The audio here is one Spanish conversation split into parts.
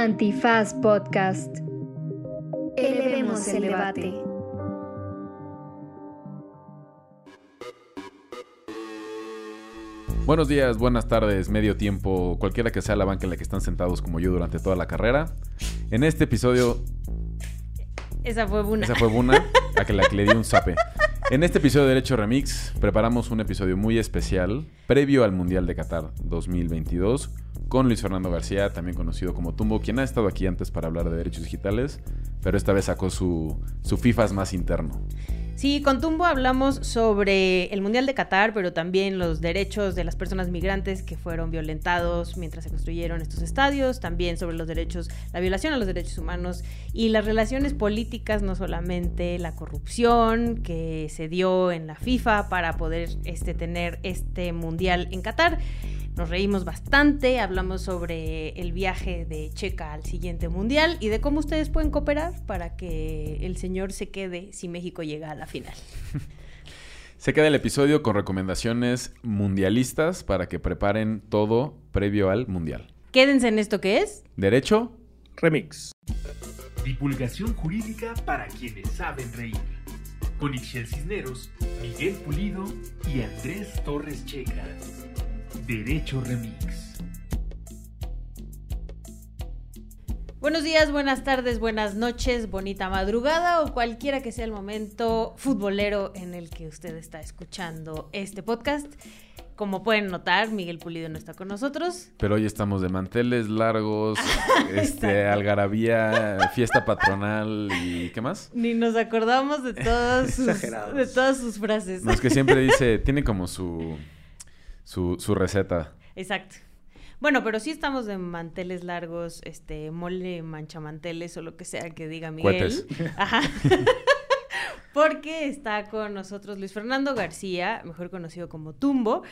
Antifaz Podcast. Elevemos el debate. Buenos días, buenas tardes, medio tiempo, cualquiera que sea la banca en la que están sentados como yo durante toda la carrera. En este episodio, Esa fue una. esa fue Buna, a que la que le di un zape. En este episodio de Derecho Remix preparamos un episodio muy especial previo al Mundial de Qatar 2022 con Luis Fernando García, también conocido como Tumbo, quien ha estado aquí antes para hablar de derechos digitales, pero esta vez sacó su, su FIFAs más interno. Sí, con Tumbo hablamos sobre el Mundial de Qatar, pero también los derechos de las personas migrantes que fueron violentados mientras se construyeron estos estadios, también sobre los derechos, la violación a los derechos humanos y las relaciones políticas, no solamente la corrupción que se dio en la FIFA para poder este, tener este Mundial en Qatar. Nos reímos bastante, hablamos sobre el viaje de Checa al siguiente mundial y de cómo ustedes pueden cooperar para que el señor se quede si México llega a la final. Se queda el episodio con recomendaciones mundialistas para que preparen todo previo al Mundial. Quédense en esto que es. Derecho, Remix. Divulgación jurídica para quienes saben reír. Con Ixel Cisneros, Miguel Pulido y Andrés Torres Checa. Derecho Remix. Buenos días, buenas tardes, buenas noches, bonita madrugada o cualquiera que sea el momento futbolero en el que usted está escuchando este podcast. Como pueden notar, Miguel Pulido no está con nosotros. pero hoy estamos de manteles largos, este, algarabía, fiesta patronal y ¿qué más? Ni nos acordamos de todas sus, de todas sus frases. No, es que siempre dice, tiene como su, su, su receta. Exacto. Bueno, pero sí estamos de manteles largos, este, mole, manchamanteles o lo que sea que diga Miguel. Cohetes. Ajá. Porque está con nosotros Luis Fernando García, mejor conocido como Tumbo,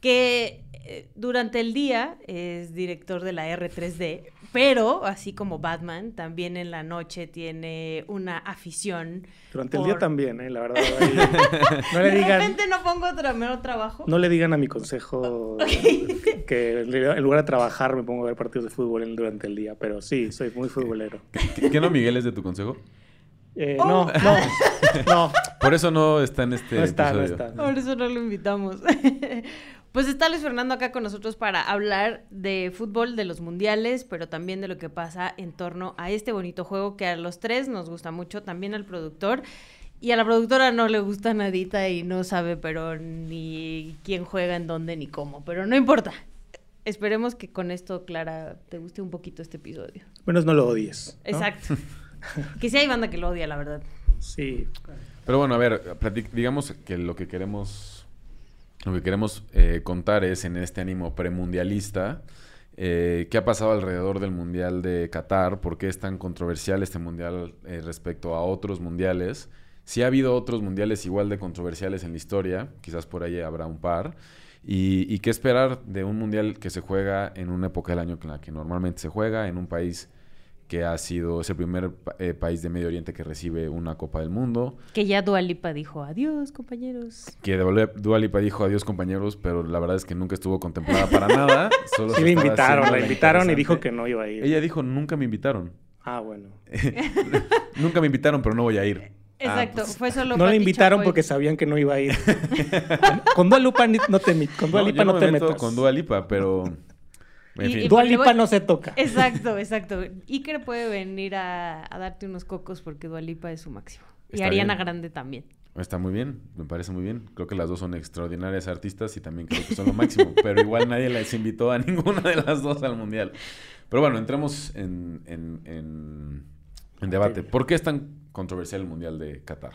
que eh, durante el día es director de la R3D, pero así como Batman, también en la noche tiene una afición. Durante el día también, ¿eh? la verdad. ahí. No le De digan, repente no pongo trabajo. no le digan a mi consejo que en lugar de trabajar me pongo a ver partidos de fútbol en- durante el día, pero sí, soy muy futbolero. ¿Qué, qué no Miguel es de tu consejo? Eh, Oh. No, no, no, Por eso no está en este no está, no está. Por eso no lo invitamos. pues está Luis Fernando acá con nosotros para hablar de fútbol, de los mundiales, pero también de lo que pasa en torno a este bonito juego que a los tres nos gusta mucho, también al productor. Y a la productora no le gusta nadita y no sabe, pero ni quién juega, en dónde, ni cómo. Pero no importa. Esperemos que con esto, Clara, te guste un poquito este episodio. Menos no lo odies. ¿no? Exacto. que sí hay banda que lo odia, la verdad. Sí. Pero bueno, a ver, digamos que lo que queremos, lo que queremos eh, contar es en este ánimo premundialista, eh, qué ha pasado alrededor del Mundial de Qatar, por qué es tan controversial este Mundial eh, respecto a otros mundiales. Si ha habido otros mundiales igual de controversiales en la historia, quizás por ahí habrá un par. Y, y qué esperar de un mundial que se juega en una época del año en la que normalmente se juega, en un país que ha sido, es el primer eh, país de Medio Oriente que recibe una Copa del Mundo. Que ya Dualipa dijo, adiós, compañeros. Que de Dua Lipa dijo adiós compañeros, pero la verdad es que nunca estuvo contemplada para nada. Solo Sí estaba invitaron, la invitaron y dijo que no iba a ir. Ella dijo, nunca me invitaron. Ah, bueno. nunca me invitaron, pero no voy a ir. Exacto, Ah, pues, fue solo No le invitaron Chapoy. porque sabían que no iba a ir. con Dua Lipa ni- no te, con Dua no, Lipa yo no, me te meto metas. con Dua Lipa, pero... En Y- fin. y- Dua porque Lipa voy- no se toca. Exacto, exacto. Iker puede venir a, a darte unos cocos porque Dualipa es su máximo. Y Ariana bien. Grande también. Está muy bien, me parece muy bien. Creo que las dos son extraordinarias artistas y también creo que son lo máximo. pero igual nadie les invitó a ninguna de las dos al mundial. Pero bueno, entremos en, en, en- en debate. ¿Por qué es tan controversial el mundial de Qatar?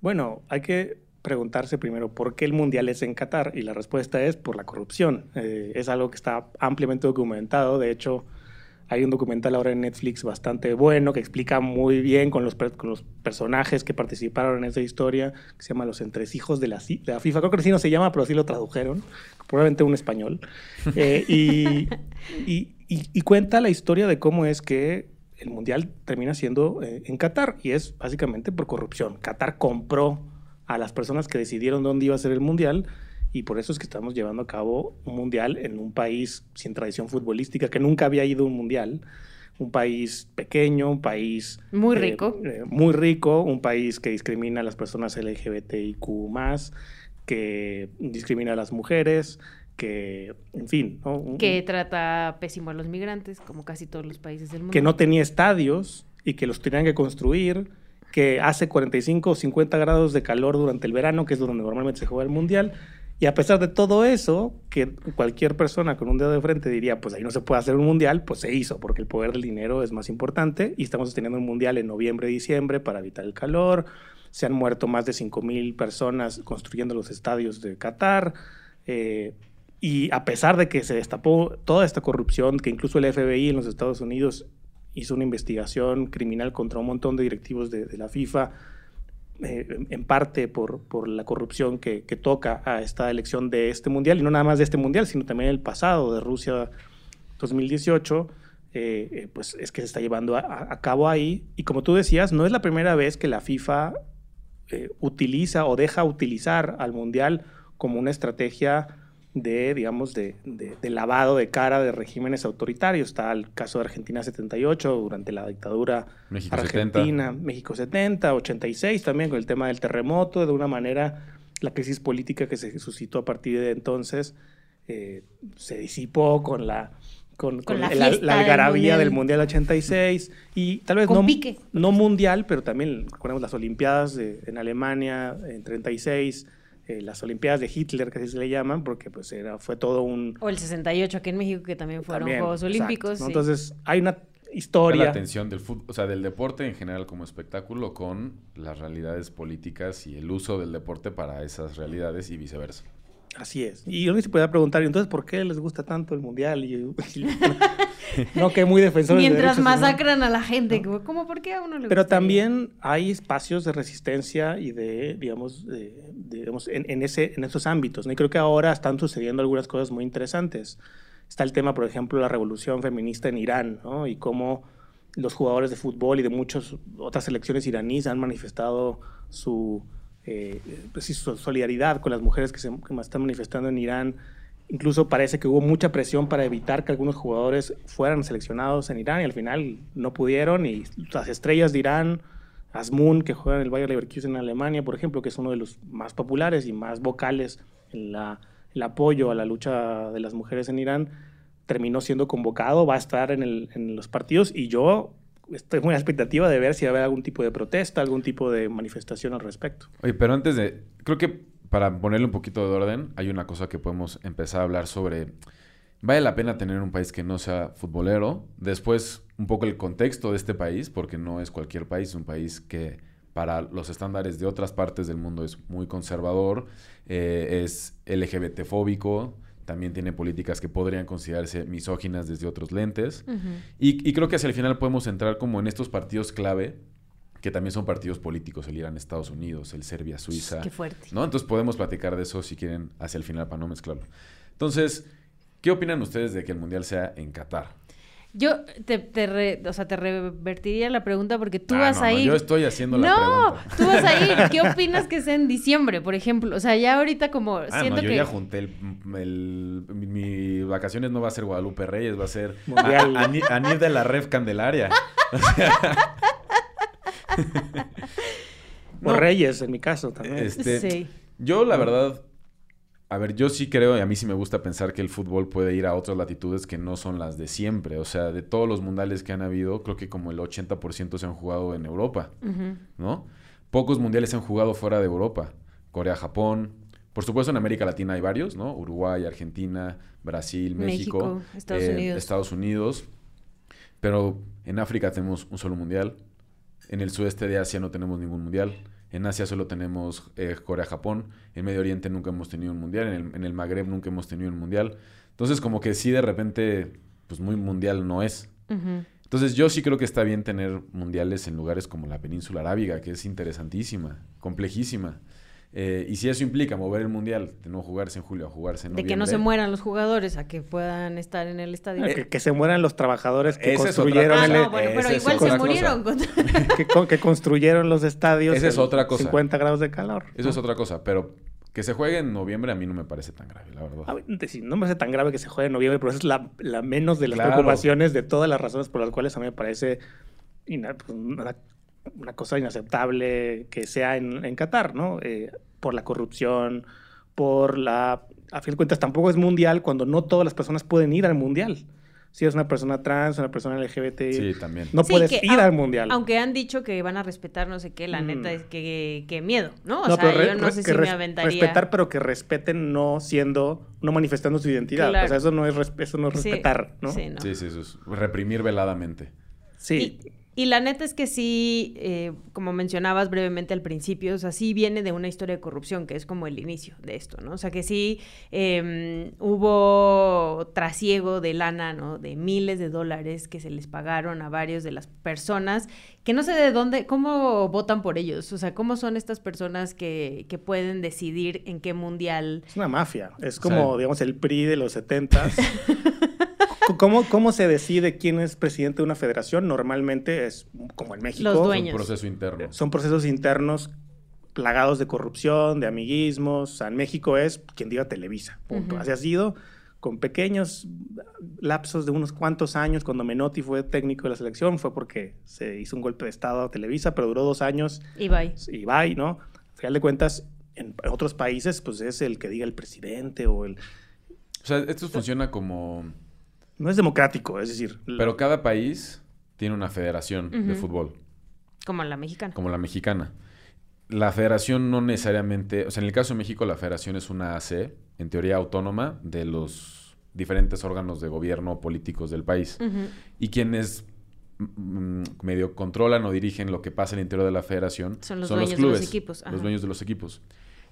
Bueno, hay que preguntarse primero por qué el mundial es en Qatar y la respuesta es por la corrupción. Eh, es algo que está ampliamente documentado. De hecho, hay un documental ahora en Netflix bastante bueno que explica muy bien con los, con los personajes que participaron en esa historia, que se llama Los Entresijos de la, de la FIFA. Creo que así no se llama, pero así lo tradujeron. Probablemente un español. Eh, y, y- y- y cuenta la historia de cómo es que el mundial termina siendo eh, en Qatar y es básicamente por corrupción. Qatar compró a las personas que decidieron dónde iba a ser el mundial y por eso es que estamos llevando a cabo un mundial en un país sin tradición futbolística que nunca había ido a un mundial un país pequeño, un país... Muy eh, rico. eh, muy rico, un país que discrimina a las personas LGBTIQ+, que discrimina a las mujeres, que, en fin, Que trata pésimo a los migrantes, como casi todos los países del mundo. que no tenía estadios y que los tenían que construir, que hace 45 o 50 grados de calor durante el verano, que es donde normalmente se juega el mundial. Y a pesar de todo eso, que cualquier persona con un dedo de frente diría, pues ahí no se puede hacer un mundial, pues se hizo, porque el poder del dinero es más importante y estamos teniendo un mundial en noviembre diciembre para evitar el calor. Se han muerto más de 5 mil personas construyendo los estadios de Qatar. Eh, y a pesar de que se destapó toda esta corrupción, que incluso el FBI en los Estados Unidos hizo una investigación criminal contra un montón de directivos de, la FIFA, eh, en- parte por, por la corrupción que, toca a esta elección de este mundial, y no nada más de este mundial, sino también el pasado de Rusia 2018, eh, eh, pues es que se está llevando a, cabo ahí. Y como tú decías, no es la primera vez que la FIFA utiliza o deja utilizar al mundial como una estrategia de, digamos, de, de- de lavado de cara de regímenes autoritarios. Está el caso de Argentina 78, durante la dictadura México 70. Argentina, México 70, 86 también con el tema del terremoto, de una manera la crisis política que se suscitó a partir de entonces eh, se disipó con la con, Con con la la del algarabía Mundial. del Mundial 86 y tal vez no mundial, pero también recordemos las Olimpiadas de- en Alemania en 36, eh, las Olimpiadas de Hitler, que así se le llaman, porque pues era, fue todo un... O el 68 aquí en México, que también fueron también, Juegos exacto, Olímpicos. ¿no? sí. Entonces hay una Está la historia. atención del fútbol, o sea, del deporte en general como espectáculo con las realidades políticas y el uso del deporte para esas realidades y viceversa. Así es. Y uno se puede preguntar, ¿y entonces por qué les gusta tanto el mundial? Y, no, que muy defensores de Mientras humanos. masacran a la gente, ¿cómo por qué a uno le Pero gustaría? también hay espacios de resistencia y de, digamos, de- digamos en, en ese, en esos ámbitos. ¿no? Y creo que ahora están sucediendo algunas cosas muy interesantes. Está el tema, por ejemplo, de la revolución feminista en Irán, ¿no? Y cómo los jugadores de fútbol y de muchas otras selecciones iraníes han manifestado su, eh, pues solidaridad con las mujeres que se están manifestando en Irán. Incluso parece que hubo mucha presión para evitar que algunos jugadores fueran seleccionados en Irán y al final no pudieron. Y las estrellas de Irán, Asmun, que juega en el Bayer Leverkusen en Alemania, por ejemplo, que es uno de los más populares y más vocales en el apoyo a la lucha de las mujeres en Irán, terminó siendo convocado, va a estar en los partidos y yo estoy muy expectativa de ver si va a haber algún tipo de protesta, algún tipo de manifestación al respecto. Oye, pero antes de, creo que para ponerle un poquito de orden, hay una cosa que podemos empezar a hablar sobre, vale la pena tener un país que no sea futbolero, después un poco el contexto de este país, porque no es cualquier país, es un país que para los estándares de otras partes del mundo es muy conservador, eh, es LGBT fóbico, también tiene políticas que podrían considerarse misóginas desde otros lentes. Y, y creo que hacia el final podemos entrar como en estos partidos clave, que también son partidos políticos, el Irán-Estados Unidos, el Serbia-Suiza. Qué fuerte. ¿no? Entonces podemos platicar de eso si quieren hacia el final para no mezclarlo. Entonces, ¿qué opinan ustedes de que el Mundial sea en Qatar? Yo te, te re- o sea, te revertiría la pregunta porque tú Ah, vas no, a no, yo estoy haciendo la no, pregunta. tú vas a ir. ¿Qué opinas que sea en diciembre, por ejemplo? O sea, ya ahorita como Ah, siento no, yo que ya junté el, el- mi, mi vacaciones no va a ser Guadalupe Reyes, va a ser Mundial. a- Anid de la Ref Candelaria. O Reyes, en mi caso también. Este, Sí. Yo, la verdad, a ver, yo sí creo y a mí sí me gusta pensar que el fútbol puede ir a otras latitudes que no son las de siempre. O sea, de todos los mundiales que han habido, creo que como el 80% se han jugado en Europa. ¿no? Pocos mundiales se han jugado fuera de Europa. Corea, Japón. Por supuesto, en América Latina hay varios, ¿no? Uruguay, Argentina, Brasil, México, México, Estados eh, Unidos. Estados Unidos. Pero en África tenemos un solo mundial. En el sudeste de Asia no tenemos ningún mundial. En Asia solo tenemos eh, Corea-Japón. En Medio Oriente nunca hemos tenido un mundial. En el, en el Magreb nunca hemos tenido un mundial. Entonces, como que sí, de repente, pues muy mundial no es. Entonces, yo sí creo que está bien tener mundiales en lugares como la península arábiga, que es interesantísima, complejísima. Eh, y si eso implica mover el mundial, de no jugarse en julio a jugarse en De que no se noviembre, mueran los jugadores a que puedan estar en el estadio. que, que se mueran los trabajadores que construyeron Ah, el- no, bueno, pero igual se murieron. que, con- que construyeron los estadios Esa es otra cosa. 50 grados de calor. Eso es otra cosa, pero Que se juegue en noviembre a mí no me parece tan grave, la verdad. A ver, sí, no me parece tan grave que se juegue en noviembre, pero esa es la, la menos de las Claro. preocupaciones de todas las razones por las cuales a mí me parece pues, una, una cosa inaceptable que sea en, en Qatar, ¿no? Eh, por la corrupción, por la... A fin de cuentas, tampoco es mundial cuando no todas las personas pueden ir al mundial. Si eres una persona trans, una persona LGBT, Sí, también. no Sí, puedes que ir al mundial. Aunque han dicho que van a respetar no sé qué, la Mm. neta es que, que miedo, ¿no? O No, sea, pero re- yo no re- sé que si me res- aventaría. Respetar, pero que respeten no siendo, no manifestando su identidad. Claro. O sea, eso no es, res- eso no es Sí, respetar, ¿no? sí, no. Sí, sí, eso es reprimir veladamente. Sí. Y, y la neta es que sí, eh, como mencionabas brevemente al principio, o sea, sí viene de una historia de corrupción, que es como el inicio de esto, ¿no? O sea, que sí eh, hubo trasiego de lana, ¿no? De miles de dólares que se les pagaron a varios de las personas, que no sé de dónde, cómo votan por ellos, o sea, cómo son estas personas que, que pueden decidir en qué mundial... Es una mafia. Es como, sea- digamos, el PRI de los 70 ¿Cómo, ¿Cómo se decide quién es presidente de una federación? Normalmente es como en México. Los Es un proceso interno. Son procesos internos plagados de corrupción, de amiguismos. O sea, en México es quien diga Televisa. Punto. Así ha sido con pequeños lapsos de unos cuantos años. Cuando Menotti fue técnico de la selección fue porque se hizo un golpe de Estado a Televisa, pero duró dos años Y bye. y bye, ¿no? Al final de cuentas, en otros países, pues es el que diga el presidente o el... O sea, esto funciona como... No es democrático, es decir... la- Pero cada país tiene una federación de fútbol, Como la mexicana. como la mexicana. La federación no necesariamente... O sea, en el caso de México, la federación es una AC, en teoría autónoma, de los diferentes órganos de gobierno políticos del país. Y quienes mm, medio controlan o dirigen lo que pasa en el interior de la federación Son los dueños de los equipos, ajá. Los dueños de los equipos.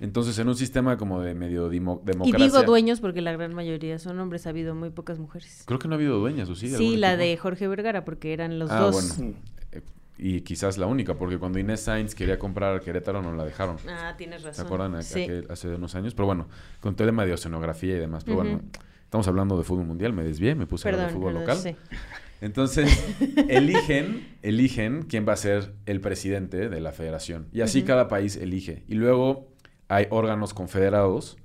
Entonces, en un sistema como de medio dimo- Y democracia... digo dueños porque la gran mayoría son hombres, ha habido muy pocas mujeres. Creo que no ha habido dueñas, ¿o sí? Sí, la de Jorge Vergara, porque eran los Ah, dos. bueno. Y quizás la única, porque cuando Inés Sainz quería comprar Querétaro no la dejaron. Ah, tienes ¿Se razón. acuerdan? A- Sí. aquel- hace unos años. Pero bueno, con todo el tema de oceanografía y demás. Pero bueno, estamos hablando de fútbol mundial, me desvié, me puse a hablar de fútbol perdón, local. sí. Entonces, eligen, eligen quién va a ser el presidente de la federación. Y así cada país elige. Y luego hay órganos confederados.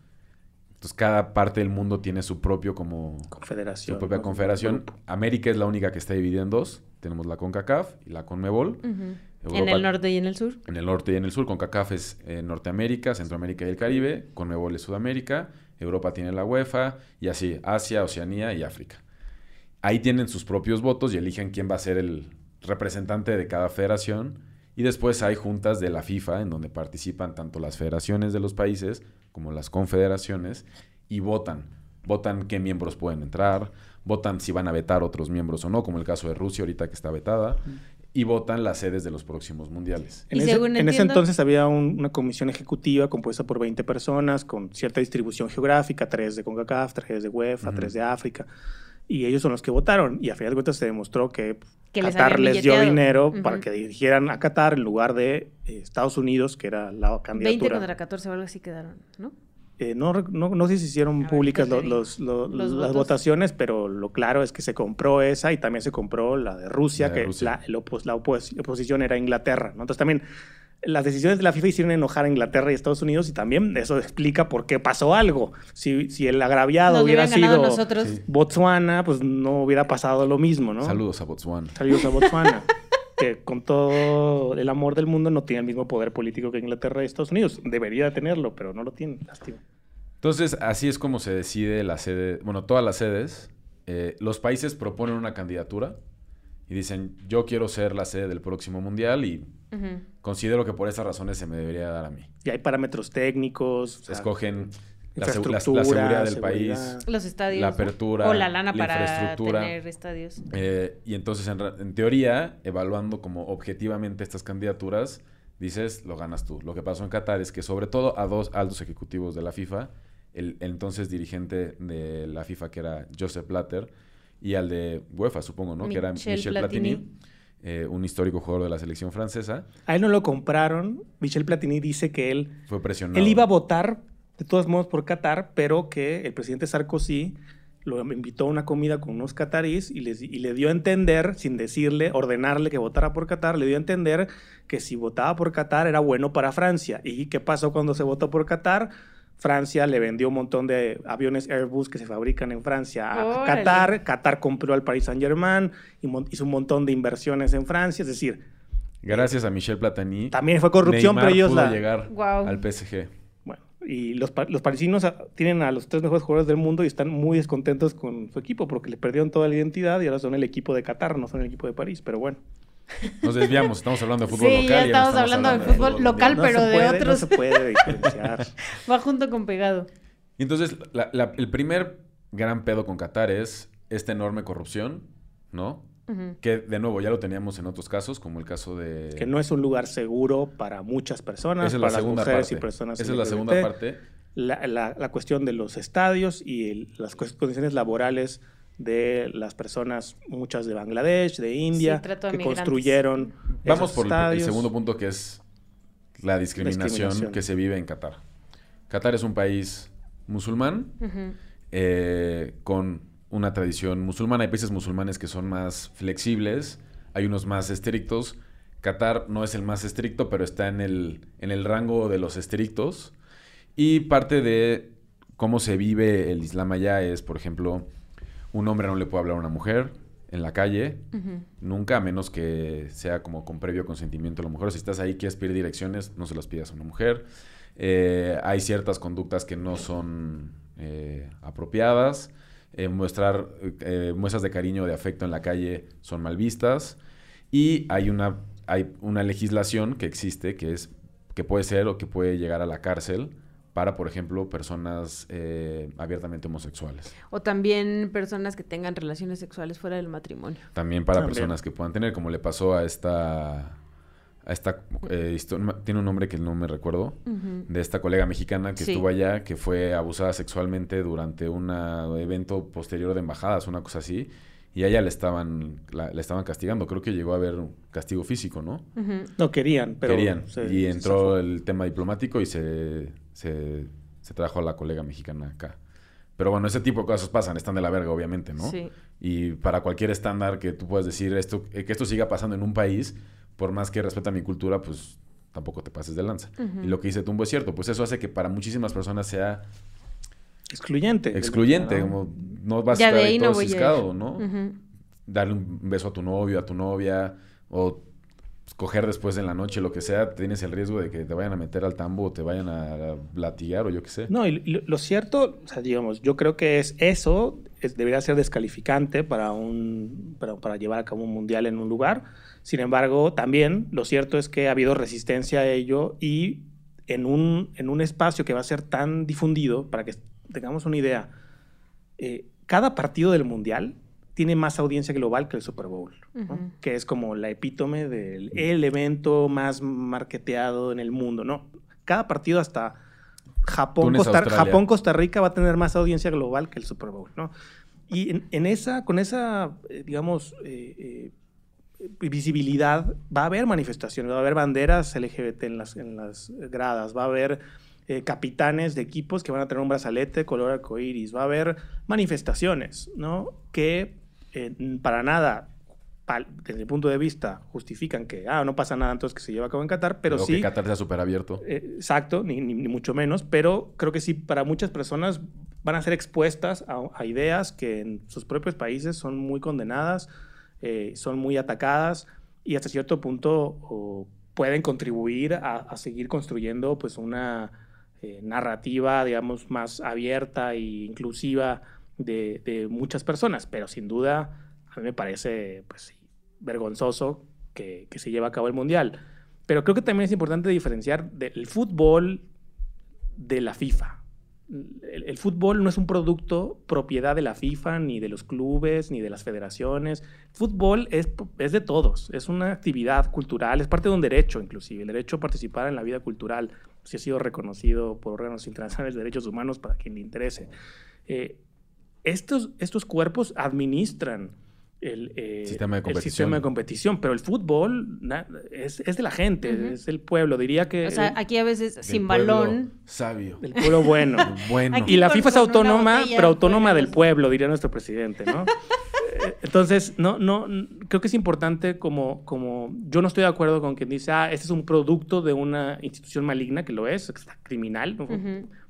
Entonces, cada parte del mundo tiene su propio como Confederación. su propia ¿no? confederación. América es la única que está dividida en dos. Tenemos la CONCACAF y la CONMEBOL. En Europa- el norte y en el sur. En el norte y en el sur. CONCACAF es eh, Norteamérica, Centroamérica y el Caribe. CONMEBOL es Sudamérica. Europa tiene la UEFA. Y así, Asia, Oceanía y África. Ahí tienen sus propios votos y eligen quién va a ser el representante de cada federación. Y después hay juntas de la FIFA en donde participan tanto las federaciones de los países como las confederaciones y votan. Votan qué miembros pueden entrar, votan si van a vetar otros miembros o no, como el caso de Rusia ahorita que está vetada, y votan las sedes de los próximos mundiales. En, ese, en entonces había un- una comisión ejecutiva compuesta por 20 personas con cierta distribución geográfica, tres de CONCACAF, tres de UEFA, tres de África. Y ellos son los que votaron. Y a final de cuentas se demostró que, Qatar les, dio dinero para que dirigieran a Qatar en lugar de eh, Estados Unidos, que era la 20 candidatura. contra 14 o algo así quedaron, ¿no? Eh, no, no, no sé si hicieron ver, públicas las votos. votaciones, pero lo claro es que se compró esa y también se compró la de Rusia, La de que Rusia. La, el opos- la opos- oposición era Inglaterra. ¿no? Entonces también las decisiones de la FIFA hicieron enojar a Inglaterra y Estados Unidos y también eso explica por qué pasó algo. Si, si el agraviado Nos hubiera sido nosotros. Botswana, pues no hubiera pasado lo mismo, ¿no? Saludos a Botswana. Saludos a Botswana. que con todo el amor del mundo no tiene el mismo poder político que Inglaterra y Estados Unidos. Debería tenerlo, pero no lo tiene. Lástima. Entonces, así es como se decide la sede, bueno, todas las sedes. Eh, los países proponen una candidatura y dicen, yo quiero ser la sede del próximo mundial y Ujú. considero que por esas razones se me debería dar a mí. Y hay parámetros técnicos. o Se sea, escogen la, segu- la- la seguridad del seguridad. país. Los estadios. La ¿no? apertura, O la lana la para infraestructura. tener estadios. eh, y entonces, en, en teoría, evaluando como objetivamente estas candidaturas, dices, lo ganas tú. Lo que pasó en Qatar es que sobre todo a dos altos ejecutivos de la FIFA, el, el entonces dirigente de la FIFA que era Joseph Blatter y al de UEFA, supongo, ¿no? que era Michel Michel Platini, Platini. eh, un histórico jugador de la selección francesa, A él no lo compraron. Michel Platini dice que él, fue presionado. él iba a votar de todos modos por Qatar, pero que el presidente Sarkozy lo invitó a una comida con unos catarís y, les- y le dio a entender, sin decirle, ordenarle que votara por Qatar, le dio a entender que si votaba por Qatar era bueno para Francia. ¿Y qué pasó cuando se votó por Qatar? Francia le vendió un montón de aviones Airbus que se fabrican en Francia a Órale. Qatar. Qatar compró al Paris Saint Germain y hizo un montón de inversiones en Francia. Es decir, Gracias a Michel Platini. también fue corrupción, Neymar pero ellos pudo la. llegar al PSG. Bueno, y los, los parisinos ah, tienen a los tres mejores jugadores del mundo y están muy descontentos con su equipo porque le perdieron toda la identidad y ahora son el equipo de Qatar, no son el equipo de París. Pero bueno, Nos desviamos, estamos hablando de fútbol Sí, local. ya no estamos hablando de fútbol local. no pero se de puede, no otros. se puede diferenciar. Va junto con pegado. Y Entonces, la- la- el primer gran pedo con Qatar es esta enorme corrupción, ¿no? Que de nuevo ya lo teníamos en otros casos, como el caso de. que no es un lugar seguro para muchas personas, Esa es la para las segunda mujeres parte. y personas Esa es la LGBT. segunda parte. La, la- la cuestión de los estadios y el- las condiciones laborales de las personas, muchas de Bangladesh, de India, de que migrantes. construyeron Vamos esos por el- segundo punto que es la discriminación, Discriminación. que se vive en Qatar. Qatar es un país musulmán eh, con una tradición musulmana. Hay países musulmanes que son más flexibles, hay unos más estrictos. Qatar no es el más estricto, pero está en el, en el rango de los estrictos. Y parte de cómo se vive el Islam allá es, por ejemplo, un hombre no le puede hablar a una mujer en la calle, nunca, a menos que sea como con previo consentimiento de la mujer. O si estás ahí, quieres pedir direcciones, no se las pidas a una mujer. Eh, hay ciertas conductas que no son eh, apropiadas. Eh, mostrar eh, muestras de cariño o de afecto en la calle son mal vistas. Y hay una, hay una legislación que existe que es que puede ser o que puede llegar a la cárcel para, por ejemplo, personas eh, abiertamente homosexuales. O también personas que tengan relaciones sexuales fuera del matrimonio. También para También. personas que puedan tener, como le pasó a esta... A esta eh, tiene un nombre que no me recuerdo. De esta colega mexicana que Sí. estuvo allá, que fue abusada sexualmente durante un evento posterior de embajadas, una cosa así. Y a ella le estaban, la- le estaban castigando. Creo que llegó a haber castigo físico, ¿no? No querían, pero Querían. se- y entró el tema diplomático y se, se, se trajo a la colega mexicana acá. Pero bueno, ese tipo de cosas pasan, están de la verga, obviamente, ¿no? Sí. Y para cualquier estándar que tú puedas decir esto, eh, que esto siga pasando en un país, por más que respeta mi cultura, pues tampoco te pases de lanza. Y lo que dice Tumbo es cierto, pues eso hace que para muchísimas personas sea excluyente. excluyente, ¿no? como no vas a estar de ahí ahí todo no ciscado, ¿no? Darle un beso a tu novio, a tu novia, o coger después en la noche, lo que sea, tienes el riesgo de que te vayan a meter al tambo o te vayan a latigar o yo qué sé. No, y lo, lo cierto, o sea, digamos, yo creo que es eso es- debería ser descalificante para un para, para llevar a cabo un mundial en un lugar. Sin embargo, también lo cierto es que ha habido resistencia a ello y en un, en un espacio que va a ser tan difundido, para que tengamos una idea, eh, cada partido del mundial tiene más audiencia global que el Super Bowl, que es como la epítome del el evento más marketeado en el mundo, ¿no? Cada partido hasta Japón, Túnez, Costa. Japón, Costa Rica va a tener más audiencia global que el Super Bowl, ¿no? Y en, en esa, con esa, eh, digamos, eh, eh, visibilidad, va a haber manifestaciones, va a haber banderas LGBT en las, en las gradas, va a haber eh, capitanes de equipos que van a tener un brazalete color arcoíris, va a haber manifestaciones, ¿no? Que eh, para nada, pal- desde mi punto de vista, justifican que, ah, no pasa nada entonces que se lleva a cabo en Qatar, pero O sí... que Qatar sea súper abierto. Eh, exacto, ni, ni- ni mucho menos, pero creo que sí, para muchas personas van a ser expuestas a, a ideas que en sus propios países son muy condenadas, eh, son muy atacadas y hasta cierto punto pueden contribuir a, a seguir construyendo pues una narrativa, digamos, más abierta e inclusiva de, muchas personas, pero sin duda a mí me parece pues, vergonzoso que, se lleve a cabo el Mundial. Pero creo que también es importante diferenciar del fútbol de la FIFA. El, el fútbol no es un producto propiedad de la FIFA, ni de los clubes, ni de las federaciones. Fútbol es, es de todos, es una actividad cultural, es parte de un derecho inclusive, el derecho a participar en la vida cultural, si ha sido reconocido por órganos internacionales de derechos humanos para quien le interese. Eh, estos, estos cuerpos administran el, eh, Sistema de el competición. sistema de competición, pero el fútbol na- es, es de la gente, es el pueblo, diría que O sea, el- aquí a veces sin balón. Sabio. del pueblo bueno. Bueno. Aquí- Y la FIFA es autónoma, botella, pero autónoma del pueblo, diría nuestro presidente, ¿no? Eh, Entonces, no, no, creo que es importante como, como, yo no estoy de acuerdo con quien dice, ah, este es un producto de una institución maligna, que lo es, que está criminal,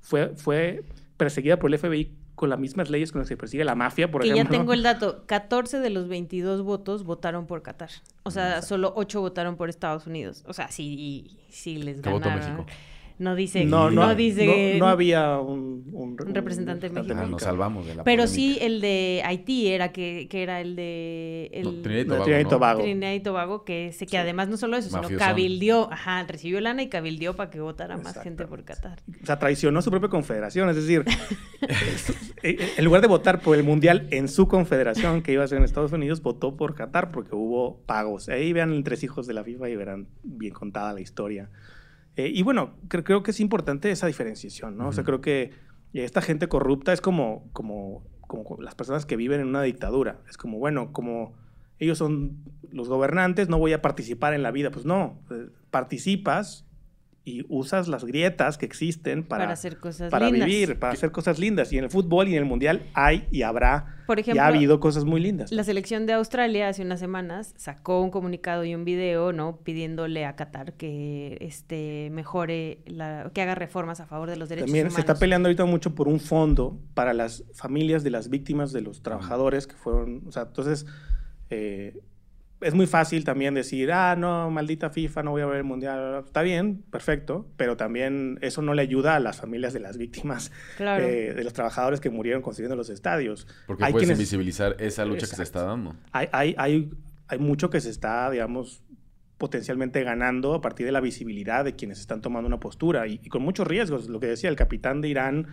fue, fue perseguida por el FBI con las mismas leyes con las que persigue la mafia, por que ya tengo el dato, 14 de los 22 votos votaron por Qatar. O sea, solo 8 votaron por Estados Unidos. O sea, sí, sí les ¿Qué votó ganaron. México? No dice, no, no, no, dice... no, no había un, un- un representante de México. Ah, nos salvamos de la Pero polémica. sí el de Haití era que, que era el de... El, No, Trinidad y de Tobago, Trinidad y ¿no? Tobago. Trinidad y Tobago, que, se, que además no solo eso, sino Mafiosón. cabildió, ajá, recibió lana y cabildió para que votara más gente por. Qatar. O sea, traicionó su propia confederación, es decir, eh, en lugar de votar por el mundial en su confederación que iba a ser en Estados Unidos, votó por Qatar porque hubo pagos. Ahí vean el tres hijos de la FIFA y verán bien contada la historia. Eh, y bueno, creo, creo que es importante esa diferenciación, ¿no? O sea, creo que esta gente corrupta es como, como, como las personas que viven en una dictadura. Es como, bueno, como ellos son los gobernantes, no voy a participar en la vida. Pues no, eh, participas y usas las grietas que existen para, Para hacer cosas para lindas. vivir, para hacer cosas lindas. Y en el fútbol y en el mundial hay y habrá, Por y ejemplo, ha habido cosas muy lindas. La selección de Australia hace unas semanas sacó un comunicado y un video, ¿no? Pidiéndole a Qatar que este mejore la, que haga reformas a favor de los derechos También humanos. se está peleando ahorita mucho por un fondo para las familias de las víctimas de los trabajadores que fueron, o sea, entonces eh, es muy fácil también decir, ah, no, maldita FIFA, no voy a ver el mundial. Está bien, perfecto, pero también eso no le ayuda a las familias de las víctimas, Claro. eh, de los trabajadores que murieron construyendo los estadios. Porque Hay puedes quienes- invisibilizar esa lucha que se está dando. hay, hay, hay, hay mucho que se está, digamos, potencialmente ganando a partir de la visibilidad de quienes están tomando una postura y, y con muchos riesgos. Lo que decía el capitán de Irán,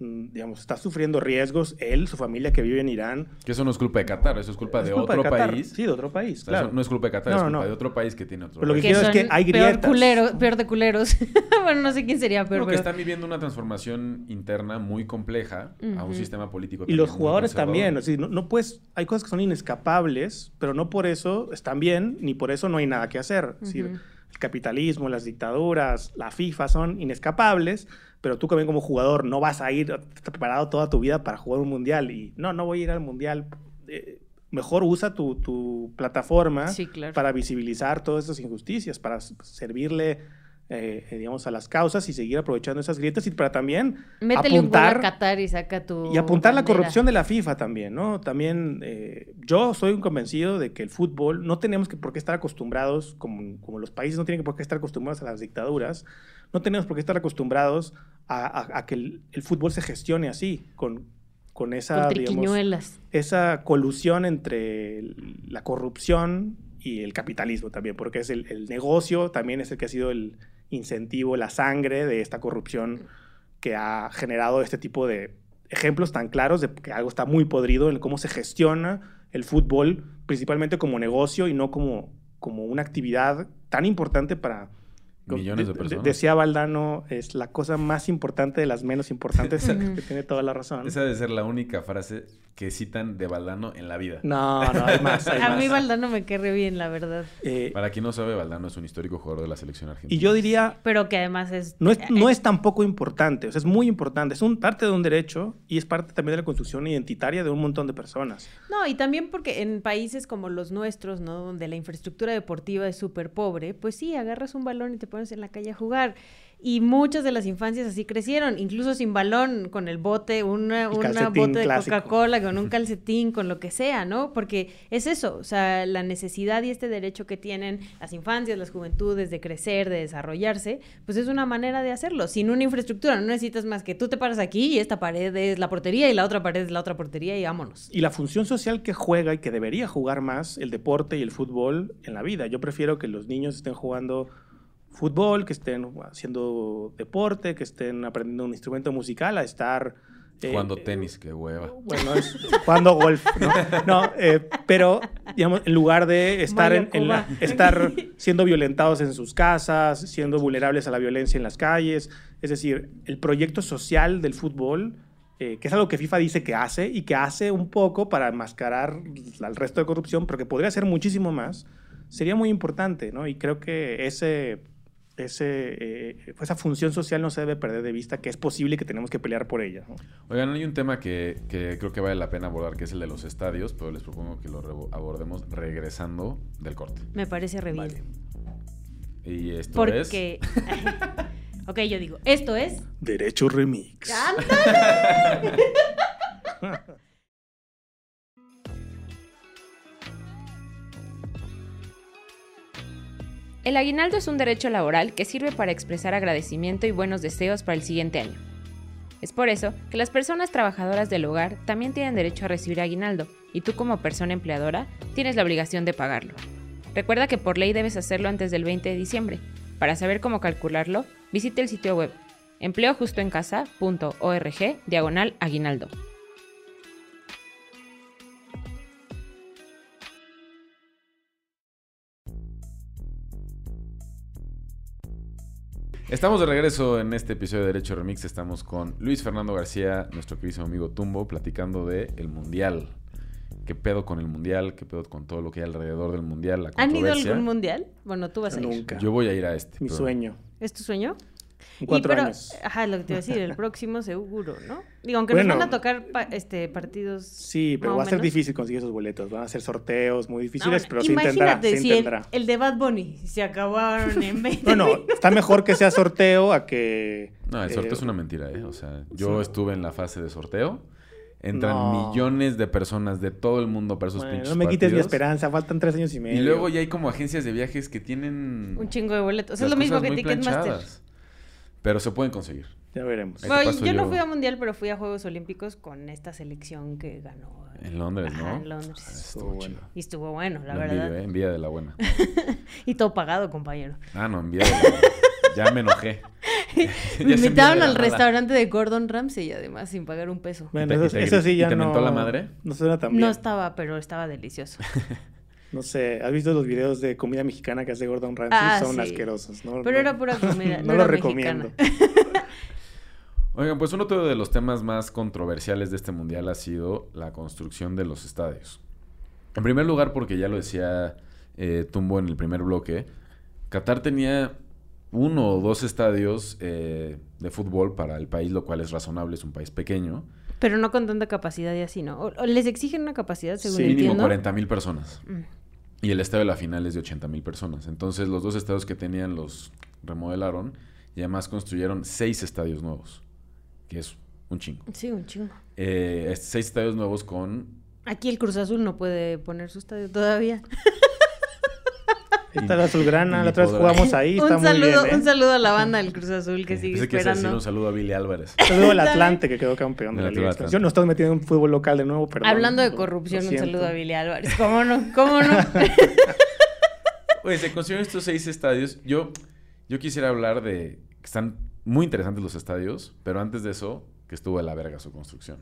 digamos, está sufriendo riesgos, él, su familia que vive en Irán. Que eso no es culpa de Qatar, eso es culpa Es de culpa otro Qatar. país. Sí, de otro país, O sea, claro. eso no es culpa de Qatar, No, es culpa no. de otro país que tiene otro Pero lo que país. quiero es que hay peor, grietas. culero- peor de culeros. bueno, no sé quién sería peor, Creo que pero- están viviendo una transformación interna muy compleja a un sistema político. Y los jugadores también, es decir, no, no puedes, hay cosas que son inescapables, pero no por eso están bien, ni por eso no hay nada que hacer. Es decir, el capitalismo, las dictaduras, la FIFA son inescapables, pero tú también como jugador no vas a ir preparado toda tu vida para jugar un mundial y no, no voy a ir al mundial. Eh, mejor usa tu, tu plataforma Sí, claro. para visibilizar todas esas injusticias, para servirle, eh, eh, digamos, a las causas y seguir aprovechando esas grietas y para también Métele un gol a apuntar Qatar y saca tu y apuntar la bandera. corrupción de la FIFA también, ¿no? También eh, yo soy un convencido de que el fútbol no tenemos que por qué estar acostumbrados, como, como los países no tienen por qué estar acostumbrados a las dictaduras, no tenemos por qué estar acostumbrados a, a- a que el, el fútbol se gestione así, con, con esa, Con digamos, esa colusión entre la corrupción y el capitalismo también, porque es el, el negocio, también es el que ha sido el incentivo, la sangre de esta corrupción que ha generado este tipo de ejemplos tan claros de que algo está muy podrido en cómo se gestiona el fútbol, principalmente como negocio y no como, como una actividad tan importante para... Millones de personas. decía Valdano, es la cosa más importante de las menos importantes, que tiene toda la razón. Esa debe ser la única frase que citan de Valdano en la vida. No, no, hay más. hay A más. mí Valdano me cae bien, la verdad. Eh, Para quien no sabe, Valdano es un histórico jugador de la selección argentina. y yo diría, Pero que además es... no es, no eh, es tan poco importante, o sea, es muy importante, es un, parte de un derecho y es parte también de la construcción identitaria de un montón de personas. No, y también porque en países como los nuestros, ¿no? Donde la infraestructura deportiva es súper pobre, pues sí, agarras un balón y te pones en la calle a jugar. Y muchas de las infancias así crecieron, incluso sin balón, con el bote, una, bote de. Coca-Cola, con un calcetín, con lo que sea, ¿no? Porque es eso, o sea, la necesidad y este derecho que tienen las infancias, las juventudes de crecer, de desarrollarse, pues es una manera de hacerlo. Sin una infraestructura no necesitas más que tú te paras aquí y esta pared es la portería y la otra pared es la otra portería y vámonos. Y la función social que juega y que debería jugar más el deporte y el fútbol en la vida. Yo prefiero que los niños estén jugando fútbol, que estén haciendo deporte, que estén aprendiendo un instrumento musical, a estar... eh, Jugando eh, tenis, qué hueva. Bueno, es jugando golf, ¿no? No, eh, pero, digamos, en lugar de estar, en, en la- estar siendo violentados en sus casas, siendo vulnerables a la violencia en las calles, es decir, el proyecto social del fútbol, eh, que es algo que FIFA dice que hace y que hace un poco para enmascarar al resto de corrupción, pero que podría ser muchísimo más, sería muy importante, ¿no? Y creo que ese, ese, eh, esa función social no se debe perder de vista, que es posible que tenemos que pelear por ella. ¿no? Oigan, hay un tema que, que creo que vale la pena abordar, que es el de los estadios, pero les propongo que lo abordemos regresando del corte. Me parece re bien. Vale. Y esto es... Porque. ok, yo digo, esto es. Derecho Remix. El aguinaldo es un derecho laboral que sirve para expresar agradecimiento y buenos deseos para el siguiente año. Es por eso que las personas trabajadoras del hogar también tienen derecho a recibir aguinaldo y tú como persona empleadora tienes la obligación de pagarlo. Recuerda que por ley debes hacerlo antes del 20 de diciembre. Para saber cómo calcularlo, visite el sitio web empleojustoencasa.org diagonal aguinaldo. Estamos de regreso en este episodio de Derecho Remix. Estamos con Luis Fernando García, nuestro querido amigo Tumbo, platicando de el Mundial. ¿Qué pedo con el Mundial? ¿Qué pedo con todo lo que hay alrededor del Mundial? La ¿Han ido a controversia? algún mundial? Bueno, tú vas a ir. Nunca. Yo voy a ir a este. Mi pero- sueño. ¿Es tu sueño? En Y cuatro pero- años. Ajá, lo que te iba a decir, el próximo seguro, ¿no? Digo, aunque Bueno. nos van a tocar pa- este partidos. Sí, pero más va o a ser difícil conseguir esos boletos. Van a ser sorteos muy difíciles, pero se intentará. imagínate Se si el, intentará. el de Bad Bunny se acabaron en 20 Bueno, está mejor que sea sorteo a que. No, el sorteo eh, es una mentira, ¿eh? O sea, yo sí. estuve en la fase de sorteo. Entran No. millones de personas de todo el mundo para esos bueno, pinches no me quites mi esperanza, faltan tres años y medio. Y luego ya hay como agencias de viajes que tienen... un chingo de boletos. es las lo mismo que Ticketmaster. Pero se pueden conseguir. Ya veremos. Bueno, yo, no fui a Mundial, pero fui a Juegos Olímpicos con esta selección que ganó. En Londres, Ajá, ¿no? en Londres. Ah, Estuvo Estuvo bueno. Y estuvo bueno, la No verdad. envidio, ¿eh? Envidia de la buena. Y todo pagado, compañero. Ah, no, envidia de la buena. Ya me enojé. Me envidia invitaron al restaurante de Gordon Ramsay, además, sin pagar un peso. Bueno, ¿Y eso, y sí y ya te no. mentó la madre? No suena tan bien. No No, estaba, pero estaba delicioso. sé, ¿has visto los videos de comida mexicana que hace Gordon Ramsay? Ah, Son sí. asquerosos. ¿no? Pero No- era pura comida, no, No, lo recomiendo. mexicana. Oigan, pues uno de los temas más controversiales de este mundial ha sido la construcción de los estadios. En primer lugar, porque ya lo decía eh, Tumbo en el primer bloque, Qatar tenía uno o dos estadios eh, de fútbol para el país, lo cual es razonable, es un país pequeño. Pero no con tanta capacidad y así, ¿no? O- o les exigen una capacidad, según Sí, Mínimo entiendo. 40 mil personas. Mm. Y el estadio de la final es de 80 mil personas. Entonces los dos estadios que tenían los remodelaron y además construyeron seis estadios nuevos, que es un chingo. Sí, un chingo. Eh, seis estadios nuevos con Aquí el Cruz Azul no puede poner su estadio todavía. Está la azulgrana, la otra vez jugamos ahí, está un, muy saludo, bien. ¿eh? un saludo a la banda del Cruz Azul que sigue Pensé que a esperando. un saludo a Billy Álvarez. Saludo al. Atlante que quedó campeón de la Liga. Expansión. Nos estamos metiendo en fútbol local de nuevo, perdón. Hablando de corrupción, un saludo a Billy Álvarez. ¿Cómo no? ¿Cómo no? Oye, se construyeron estos seis estadios. Yo, yo quisiera hablar de que están muy interesantes los estadios, pero antes de eso, que estuvo de la verga su construcción.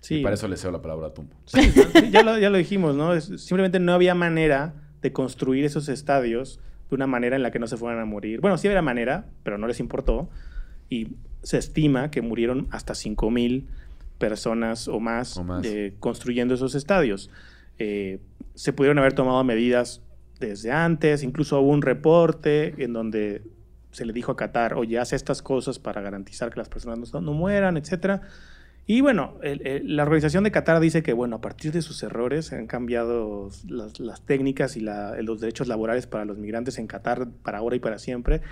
Sí. Y para eso le cedo la palabra a Tumbo. Sí, sí, ya, lo, ya lo dijimos, ¿no? Es- simplemente no había manera de construir esos estadios de una manera en la que no se fueran a morir. Bueno, sí había manera, pero no les importó. Y se estima que murieron hasta 5.000 personas o más, O más. eh, construyendo esos estadios. Eh, se pudieron haber tomado medidas desde antes, incluso hubo un reporte en donde se le dijo a Qatar, oye, haz estas cosas para garantizar que las personas no, no mueran, etcétera. Y bueno, el- el- la organización de Qatar dice que, bueno, a partir de sus errores han cambiado las, las técnicas y la- los derechos laborales para los migrantes en Qatar para ahora y para siempre.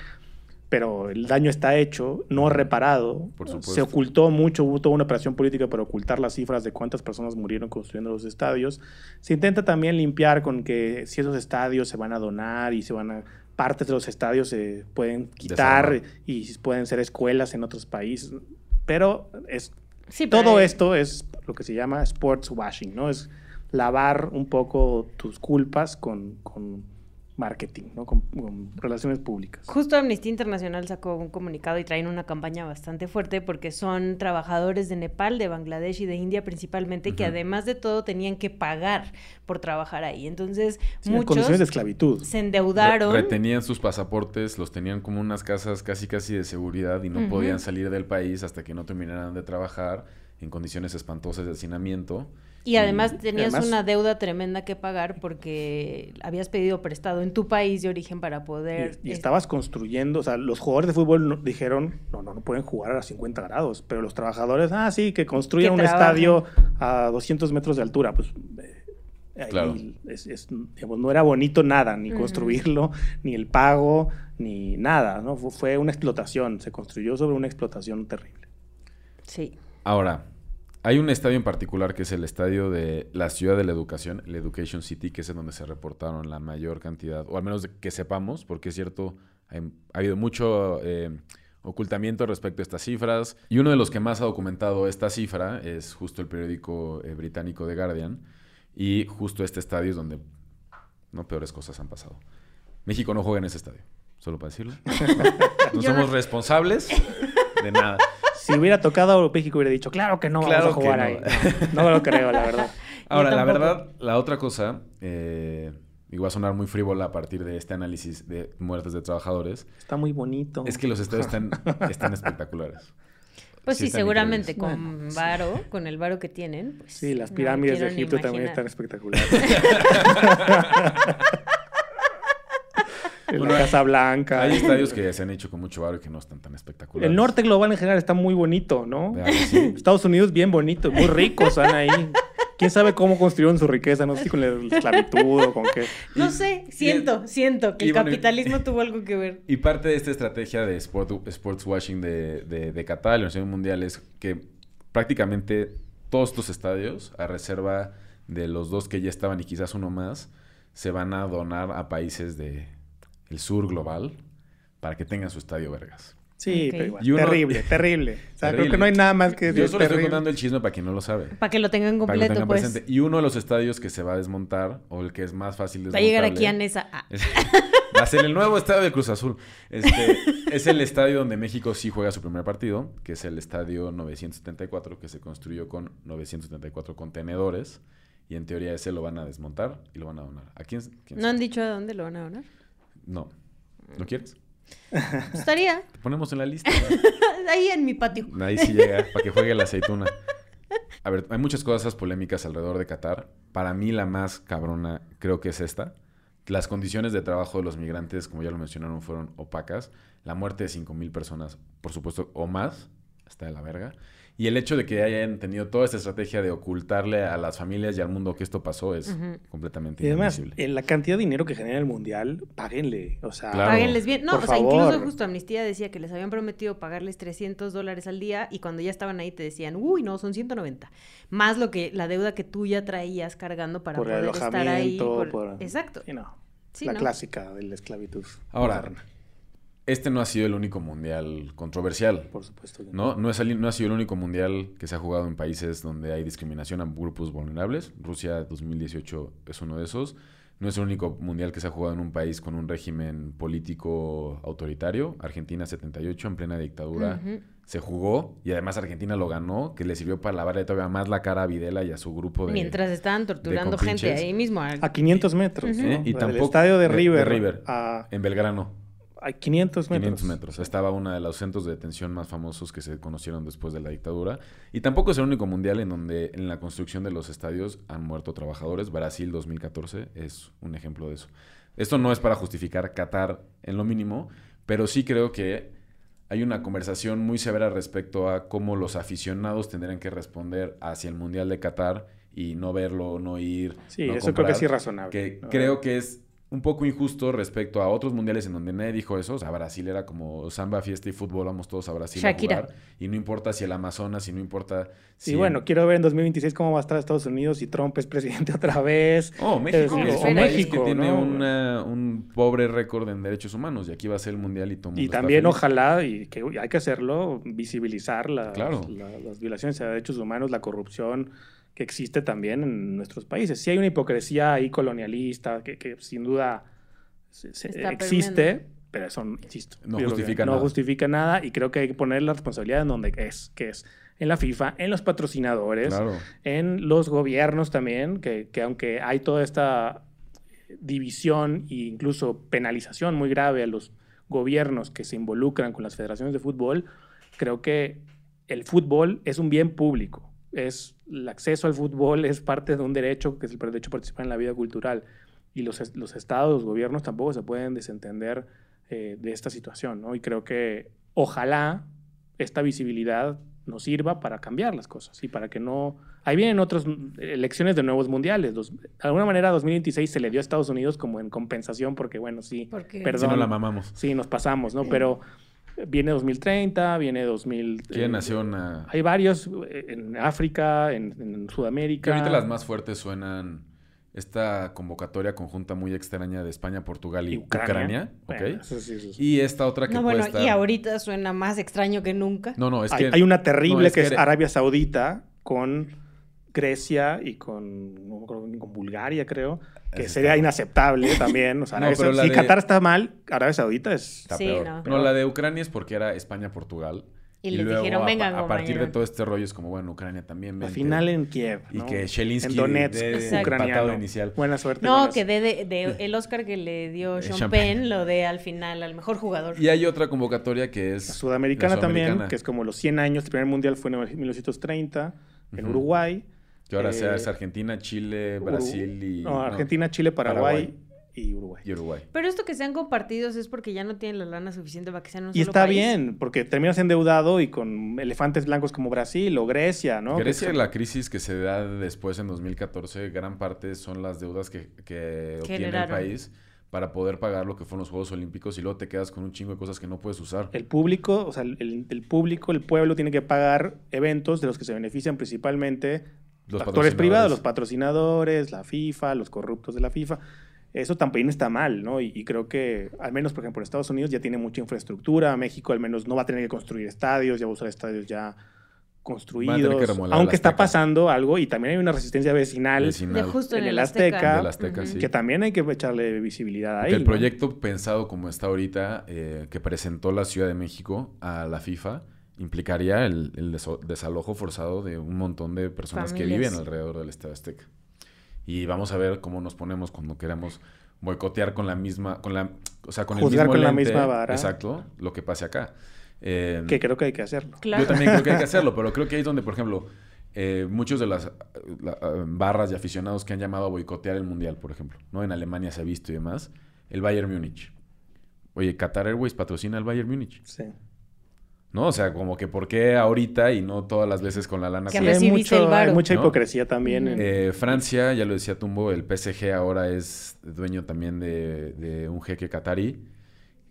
Pero el daño está hecho, no reparado. Por. Se ocultó mucho, hubo toda una operación política para ocultar las cifras de cuántas personas murieron construyendo los estadios. Se intenta también limpiar con que si esos estadios se van a donar y se van a partes de los estadios se pueden quitar y pueden ser escuelas en otros países. Pero es Sí, todo esto es lo que se llama sports washing, ¿no? Es lavar un poco tus culpas con, con marketing, ¿no? Con, con relaciones públicas. Justo Amnistía Internacional sacó un comunicado y traen una campaña bastante fuerte porque son trabajadores de Nepal, de Bangladesh y de India principalmente que además de todo tenían que pagar por trabajar ahí. Entonces Sí, en muchos condiciones de esclavitud. se endeudaron. Re- retenían sus pasaportes, los tenían como unas casas casi casi de seguridad y no podían salir del país hasta que no terminaran de trabajar en condiciones espantosas de hacinamiento. Y además tenías además- una deuda tremenda que pagar porque habías pedido prestado en tu país de origen para poder... Y, y eh, estabas construyendo, o sea, los jugadores de fútbol no- dijeron, no, no, no pueden jugar a 50 grados, pero los trabajadores, ah, sí, que construyan un estadio a 200 metros de altura, pues... eh, ahí Claro. es- es- digamos, no era bonito nada, ni construirlo, ni el pago, ni nada, ¿no? Fue, fue una explotación, se construyó sobre una explotación terrible. Sí. Ahora, hay un estadio en particular que es el estadio de la Ciudad de la Educación, el Education City, que es en donde se reportaron la mayor cantidad, o al menos que sepamos, porque es cierto, hay- ha habido mucho eh, ocultamiento respecto a estas cifras. Y uno de los que más ha documentado esta cifra es justo el periódico eh, británico The Guardian. Y justo este estadio es donde no peores cosas han pasado. México no juega en ese estadio, solo para decirlo. No somos responsables de nada. Si hubiera tocado, México hubiera dicho, claro que no Claro vamos a jugar ahí. no. No, lo creo, la verdad. Ahora, la verdad, la otra cosa, eh, y va a sonar muy frívola a partir de este análisis de muertes de trabajadores, Está muy bonito. es que los estadios están, están espectaculares. Pues Sí, seguramente con Bueno, sí. varo, con el varo que tienen. Pues, Sí, las no pirámides de Egipto también están imaginar. espectaculares. Bueno, la Casa Blanca. Hay estadios que se han hecho con mucho varo y que no están tan espectaculares. El norte global en general está muy bonito, ¿no? Estados Unidos bien bonito, muy ricos están ahí. ¿Quién sabe cómo construyeron su riqueza? No sé si con la esclavitud o con qué. No sé, siento, siento que el bueno, y- capitalismo tuvo algo que ver. Y parte de esta estrategia de sport, sports washing de, de, de Qatar, la Organización Mundial, es que prácticamente todos estos estadios, a reserva de los dos que ya estaban y quizás uno más, se van a donar a países de el sur global para que tengan su estadio vergas. Sí, Ok. pero igual. Y uno- Terrible, terrible. O sea, creo que no hay nada más que Yo decir. solo estoy contando el chisme para quien no lo sabe. Para que lo tengan Para que lo completo, tengan pues. presente. Y uno de los estadios que se va a desmontar, o el que es más fácil Va a llegar aquí a Nesa. Ah, es- Va a ser el nuevo estadio de Cruz Azul. Este, es el estadio donde México sí juega su primer partido, que es el estadio 974, que se construyó con 974 contenedores. Y en teoría ese lo van a desmontar y lo van a donar. ¿A quién? quién ¿No han dicho a dónde lo van a donar? No. ¿No quieres? Estaría Te ponemos en la lista. ahí en mi patio. Ahí sí llega, para que juegue la aceituna. A ver, hay muchas cosas polémicas alrededor de Qatar. Para mí la más cabrona creo que es esta. Las condiciones de trabajo de los migrantes, como ya lo mencionaron, fueron opacas. La muerte de 5.000 personas, por supuesto, o más, está de la verga. Y el hecho de que hayan tenido toda esta estrategia de ocultarle a las familias y al mundo que esto pasó es Ujú. completamente Y además, inadmisible. en la cantidad de dinero que genera el mundial, páguenle. O sea, Claro. Páguenles bien. No, Por o sea, favor. incluso justo Amnistía decía que les habían prometido pagarles 300 dólares al día y cuando ya estaban ahí te decían, uy, no, son 190. Más lo que la deuda que tú ya traías cargando para por el poder estar ahí. alojamiento. por- por- Exacto. Sí, no. Sí, la ¿no? clásica de la esclavitud. Ahora, moderna, Este no ha sido el único mundial controversial. por supuesto. que No, no, es el- no ha sido el único mundial que se ha jugado en países donde hay discriminación a grupos vulnerables. Rusia 2018 es uno de esos. No es el único mundial que se ha jugado en un país con un régimen político autoritario. Argentina 78, en plena dictadura, se jugó y además Argentina lo ganó, que le sirvió para lavarle todavía más la cara a Videla y a su grupo de... Mientras estaban torturando gente ahí mismo. A 500 metros. ¿no? ¿eh? Y tampoco- estadio de de- de River, River. a, En Belgrano. A 500 metros. 500 metros. Estaba uno de los centros de detención más famosos que se conocieron después de la dictadura. Y tampoco es el único mundial en donde en la construcción de los estadios han muerto trabajadores. Brasil 2014 es un ejemplo de eso. Esto no es para justificar Qatar en lo mínimo, pero sí creo que hay una conversación muy severa respecto a cómo los aficionados tendrían que responder hacia el Mundial de Qatar y no verlo, no ir. Sí, no eso creo que es irrazonable. que ¿no? creo que es un poco injusto respecto a otros mundiales en donde nadie dijo eso. O sea, Brasil era como samba, fiesta y fútbol, vamos todos a Brasil Shakira. a jugar. Y no importa si el Amazonas, y no importa si... Y bueno, quiero ver en 2026 cómo va a estar Estados Unidos si Trump es presidente otra vez. Oh, México, Es- es un país México, que tiene ¿no? una- un pobre récord en derechos humanos. Y aquí va a ser el mundial y todo Y está también, feliz. ojalá, y que hay que hacerlo, visibilizar las, Claro. la- las violaciones a derechos humanos, la corrupción que existe también en nuestros países. Sí hay una hipocresía ahí colonialista que, que sin duda se- se- Está existe, pero eso, insisto, No que justifica no nada. justifica nada y creo que hay que poner la responsabilidad en donde es, que es en la FIFA, en los patrocinadores, Claro. en los gobiernos también, que, que aunque hay toda esta división e incluso penalización muy grave a los gobiernos que se involucran con las federaciones de fútbol, creo que el fútbol es un bien público es el acceso al fútbol es parte de un derecho que es el derecho a participar en la vida cultural y los, los estados, los gobiernos tampoco se pueden desentender eh, de esta situación, ¿no? Y creo que ojalá esta visibilidad nos sirva para cambiar las cosas y para que no... Ahí vienen otras elecciones de nuevos mundiales. de alguna manera 2026 se le dio a Estados Unidos como en compensación porque, bueno, sí, perdón. Si no la mamamos. Sí, nos pasamos, ¿no? Pero viene 2030, viene 2000... ¿Quién eh, nació una... Hay varios eh, en África, en, Sudamérica. Y ahorita las más fuertes suenan esta convocatoria conjunta muy extraña de España, Portugal y, Ucrania. Y esta otra que no, bueno, y ahorita suena más extraño que nunca. No, no, es hay, que... Hay una terrible que, es Arabia Saudita con Grecia y con, con Bulgaria, creo, que sería inaceptable también. O sea, si Qatar está mal, Arabia Saudita es... Está peor. No. no, la de Ucrania es porque era España-Portugal. Y, les dijeron, vengan, a, a partir de todo este rollo es como, bueno, Ucrania también. Vente. Al final en Kiev. Y que Shelinsky en Donetsk, ucraniano. inicial. Buena suerte. No, que de, de, el Oscar que le dio Sean Penn lo de al final al mejor jugador. Y hay otra convocatoria que es. La sudamericana, también, que es como los 100 años. El primer mundial fue en 1930 en Uruguay. Que ahora sea es Argentina, Chile, Brasil y. No, Argentina, Chile, Paraguay y Uruguay. Y Uruguay. Pero esto que sean compartidos es porque ya no tienen la lana suficiente para que sean un y está bien, porque terminas endeudado y con elefantes blancos como Brasil o Grecia, ¿no? Grecia, la crisis que se da después en 2014, gran parte son las deudas que, que obtiene el país para poder pagar lo que fueron los Juegos Olímpicos y luego te quedas con un chingo de cosas que no puedes usar. El público, o sea, el, el público, el pueblo tiene que pagar eventos de los que se benefician principalmente los actores privados, los patrocinadores, la FIFA, los corruptos de la FIFA. Eso también está mal, ¿no? Y, creo que, al menos, por ejemplo, Estados Unidos ya tiene mucha infraestructura, México al menos no va a tener que construir estadios, ya va a usar estadios ya construidos, aunque está pasando algo y también hay una resistencia vecinal, en, el Azteca, que también hay que echarle visibilidad ahí. El proyecto pensado como está ahorita, eh, que presentó la Ciudad de México a la FIFA, implicaría el, desalojo forzado de un montón de personas que viven alrededor del Estado Azteca y vamos a ver cómo nos ponemos cuando queremos boicotear con la misma, con la, o sea, con el mismo con la misma vara. Exacto, lo que pase acá. Eh, que creo que hay que hacerlo. Yo también creo que hay que hacerlo, pero creo que ahí es donde, por ejemplo, eh, muchos de las barras y aficionados que han llamado a boicotear el Mundial, por ejemplo, ¿no? En Alemania se ha visto y demás, el Bayern Múnich. Oye, Qatar Airways patrocina al Bayern Múnich. Sí. ¿No? O sea, como que por qué ahorita y no todas las veces con la lana. Que hay, mucha hipocresía también. Eh, Francia, ya lo decía Tumbo, el PSG ahora es dueño también de, un jeque qatarí.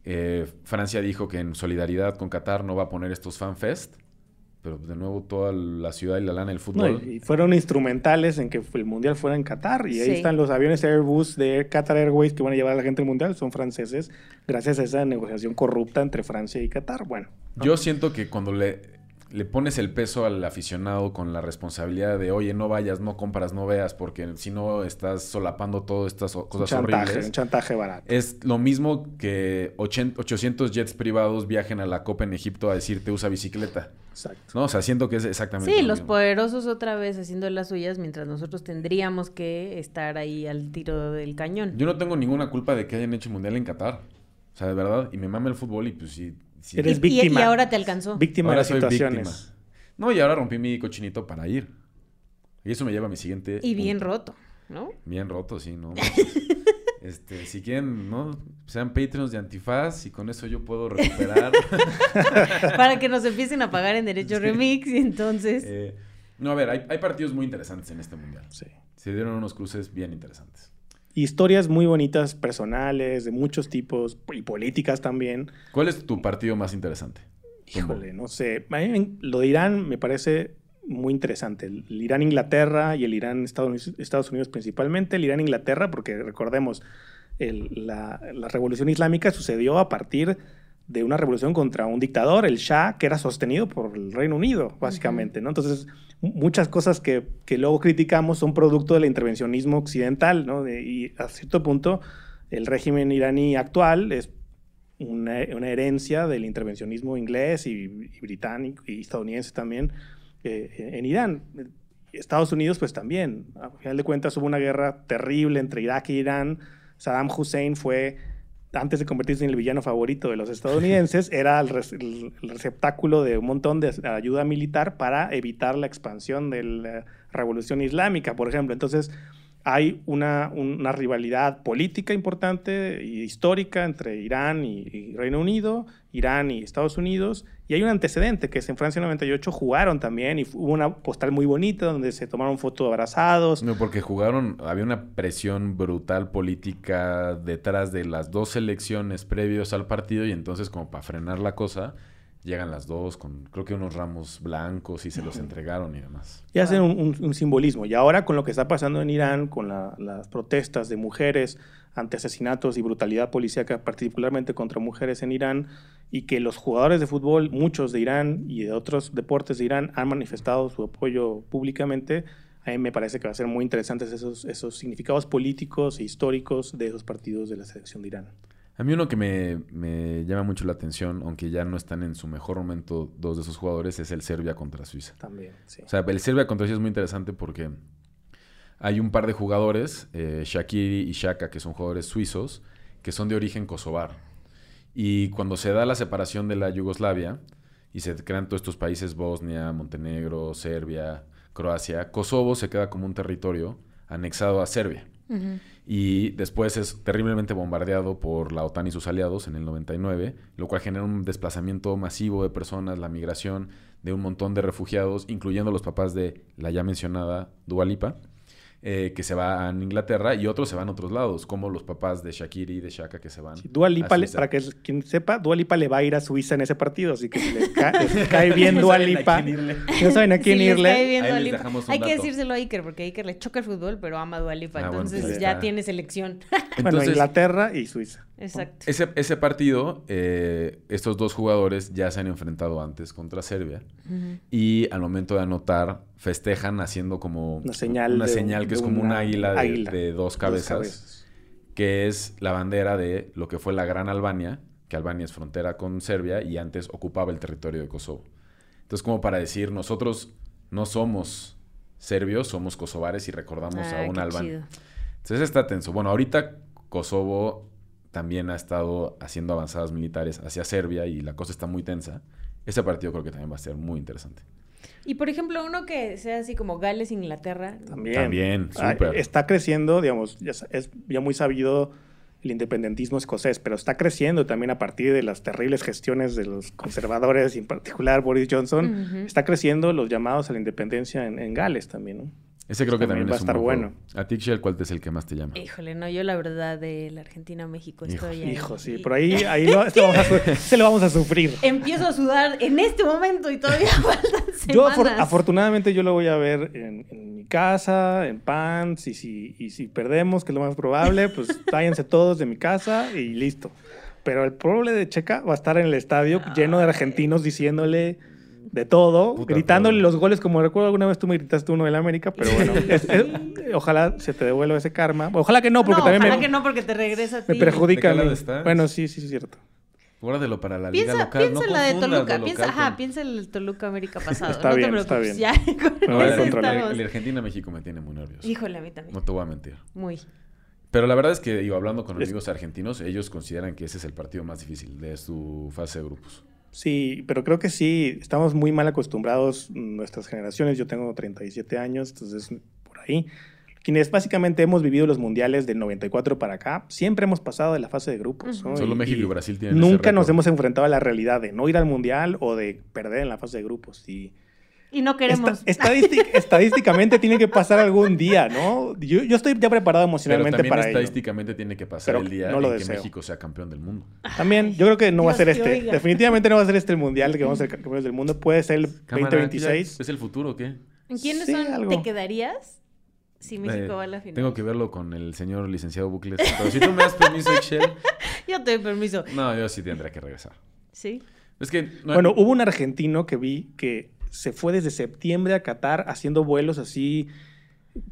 Eh, Francia dijo que en solidaridad con Qatar no va a poner estos fanfest pero de nuevo toda la ciudad y la lana del fútbol. y fueron instrumentales en que el mundial fuera en Qatar. Y ahí están los aviones Airbus de Qatar Airways que van a llevar a la gente al mundial, son franceses, gracias a esa negociación corrupta entre Francia y Qatar. Bueno. Yo siento que cuando le le pones el peso al aficionado con la responsabilidad de, oye, no vayas, no compras, no veas, porque si no estás solapando todas estas cosas chantaje, horribles. Un chantaje barato. Es lo mismo que 800 jets privados viajen a la Copa en Egipto a decirte usa bicicleta. Exacto. ¿No? O sea, siento que es exactamente Sí, los poderosos otra vez haciendo las suyas mientras nosotros tendríamos que estar ahí al tiro del cañón. Yo no tengo ninguna culpa de que hayan hecho mundial en Qatar. O sea, de verdad, y me mama el fútbol y pues sí Eres víctima. Y, ahora te alcanzó. Víctima de las situaciones. No, y ahora rompí mi cochinito para ir. Y eso me lleva a mi siguiente. Y bien roto, ¿no? Bien roto, sí, ¿no? este, si quieren, ¿no? Sean Patreons de Antifaz y con eso yo puedo recuperar. para que nos empiecen a pagar en Derecho Remix y entonces. Eh, no, a ver, hay, hay partidos muy interesantes en este mundial. Sí. Se dieron unos cruces bien interesantes historias muy bonitas, personales, de muchos tipos, y políticas también. ¿Cuál es tu partido más interesante? Híjole, no sé. Lo de Irán me parece muy interesante. El Irán-Inglaterra y el Irán-Estados Unidos, principalmente. El Irán-Inglaterra, porque recordemos, la, la, revolución islámica sucedió a partir de una revolución contra un dictador, el Shah, que era sostenido por el Reino Unido, básicamente, ¿no? Entonces, muchas cosas que, que, luego criticamos son producto del intervencionismo occidental, ¿no? y a cierto punto, el régimen iraní actual es una, una herencia del intervencionismo inglés y, británico y estadounidense también eh, en Irán. Estados Unidos, pues también. A final de cuentas, hubo una guerra terrible entre Irak e Irán. Saddam Hussein fue antes de convertirse en el villano favorito de los estadounidenses, era el, el receptáculo de un montón de ayuda militar para evitar la expansión de la revolución islámica, por ejemplo. Entonces, hay una, una rivalidad política importante e histórica entre Irán y, Reino Unido, Irán y Estados Unidos, y hay un antecedente que es en Francia 98 jugaron también y hubo una postal muy bonita donde se tomaron fotos abrazados. No, porque jugaron, había una presión brutal política detrás de las dos elecciones previos al partido y entonces como para frenar la cosa, llegan las dos con creo que unos ramos blancos y se los entregaron y demás. Y hacen un, un- un simbolismo. Y ahora con lo que está pasando en Irán, con la- las protestas de mujeres ante asesinatos y brutalidad policíaca, particularmente contra mujeres en Irán, y que los jugadores de fútbol, muchos de Irán y de otros deportes de Irán, han manifestado su apoyo públicamente, a mí me parece que va a ser muy interesantes esos, esos significados políticos e históricos de esos partidos de la selección de Irán. A mí uno que me, me llama mucho la atención, aunque ya no están en su mejor momento dos de esos jugadores, es el Serbia contra Suiza. También, sí. O sea, el Serbia contra Suiza es muy interesante porque hay un par de jugadores, eh, Shakiri y Shaka, que son jugadores suizos, que son de origen kosovar. Y cuando se da la separación de la Yugoslavia y se crean todos estos países, Bosnia, Montenegro, Serbia, Croacia, Kosovo se queda como un territorio anexado a Serbia. Y después es terriblemente bombardeado por la OTAN y sus aliados en el 99, lo cual genera un desplazamiento masivo de personas, la migración de un montón de refugiados, incluyendo los papás de la ya mencionada Dualipa, eh, que se va a Inglaterra y otros se van a otros lados, como los papás de Shakiri y de Shaka que se van. Sí, Dua a le- para que quien sepa, Dua Lipa le va a ir a Suiza en ese partido, así que si le ca- les cae bien Dua saben a Lipa, quién irle. no saben a quién Si les irle. cae bien les Hay que decírselo a Iker, porque a Iker le choca el fútbol, pero ama a Dua Lipa. Ah, entonces pues ya está. tiene selección. Bueno, Inglaterra y Suiza. Exacto. Ese, ese partido, eh, estos dos jugadores ya se han enfrentado antes contra Serbia y al momento de anotar festejan haciendo como Una señal una de- señal que es como un una águila de, águila. de dos cabezas, que es la bandera de lo que fue la Gran Albania, que Albania es frontera con Serbia y antes ocupaba el territorio de Kosovo. Entonces como para decir, nosotros no somos serbios, somos kosovares y recordamos Ah, a un chido. Entonces está tenso. Bueno, ahorita Kosovo también ha estado haciendo avanzadas militares hacia Serbia y la cosa está muy tensa. Ese partido creo que también va a ser muy interesante. Y por ejemplo, uno que sea así como Gales, Inglaterra. También. También, súper. está creciendo, digamos, ya es ya muy sabido el independentismo escocés, pero está creciendo también a partir de las terribles gestiones de los conservadores, y en particular Boris Johnson. Está creciendo los llamados a la independencia en, en Gales también, ¿no? Ese creo que También también, va a es un estar buen bueno. A ti, Shell, ¿cuál es el que más te llama? Híjole, no, yo la verdad de la Argentina-México Hijo, estoy ahí. Hijo, sí, por ahí, ahí lo, este lo vamos a su- lo vamos a sufrir. Empiezo a sudar en este momento y todavía faltan semanas. Yo, afor- afortunadamente, yo lo voy a ver en, en mi casa, en pants, y si, y si perdemos, que es lo más probable, pues váyanse todos de mi casa y listo. Pero el problema de Checa va a estar en el estadio lleno de argentinos diciéndole de todo, Puta, gritándole los goles, como recuerdo alguna vez tú me gritaste uno del América, pero bueno, es- es- ojalá se te devuelva ese karma. Ojalá que no, porque no, también ojalá me, que no, porque te regresa a ti. me perjudica. ¿De qué a mí. lado estás? Bueno, sí, sí, sí, es cierto. Guárdalo para la liga Piensa, local. piensa no en la de Toluca, lo piensa, ajá, con- piensa en el Toluca América pasado. Está no bien, te está preocupes, bien. ya. eso controlar. estamos. El Argentina-México me tiene muy nervioso. Híjole, a mí también. No te voy a mentir. Muy. Pero la verdad es que, digo, hablando con amigos argentinos, ellos consideran que ese es el partido más difícil de su fase de grupos. Sí, pero creo que sí, estamos muy mal acostumbrados nuestras generaciones. Yo tengo 37 años, entonces por ahí. Quienes básicamente hemos vivido los mundiales del 94 para acá, siempre hemos pasado de la fase de grupos. ¿no? Solo Y- México y Brasil tienen ese Nunca nos hemos enfrentado a la realidad de no ir al mundial o de perder en la fase de grupos. Y Y no queremos. esta- estadístic- estadísticamente tiene que pasar algún día, ¿no? Yo, yo estoy ya preparado Pero emocionalmente también para ello. estadísticamente tiene que pasar Pero el día no lo en que deseo. México sea campeón del mundo. También, yo creo que no va a ser Dios te este. oiga. Definitivamente no va a ser este el mundial que vamos a ser campeones del mundo. Puede ser el Cámara, 2026. ¿Es el futuro o qué? ¿En quiénes Sí, son? algo. ¿Te quedarías si México Eh, va a la final? Tengo que verlo con el señor licenciado Bucles. Pero si tú me das permiso, Excel, Yo te doy permiso. no, yo sí tendré que regresar. ¿Sí? Es que... no- Bueno, hubo un argentino que vi que se fue desde septiembre a Qatar haciendo vuelos así.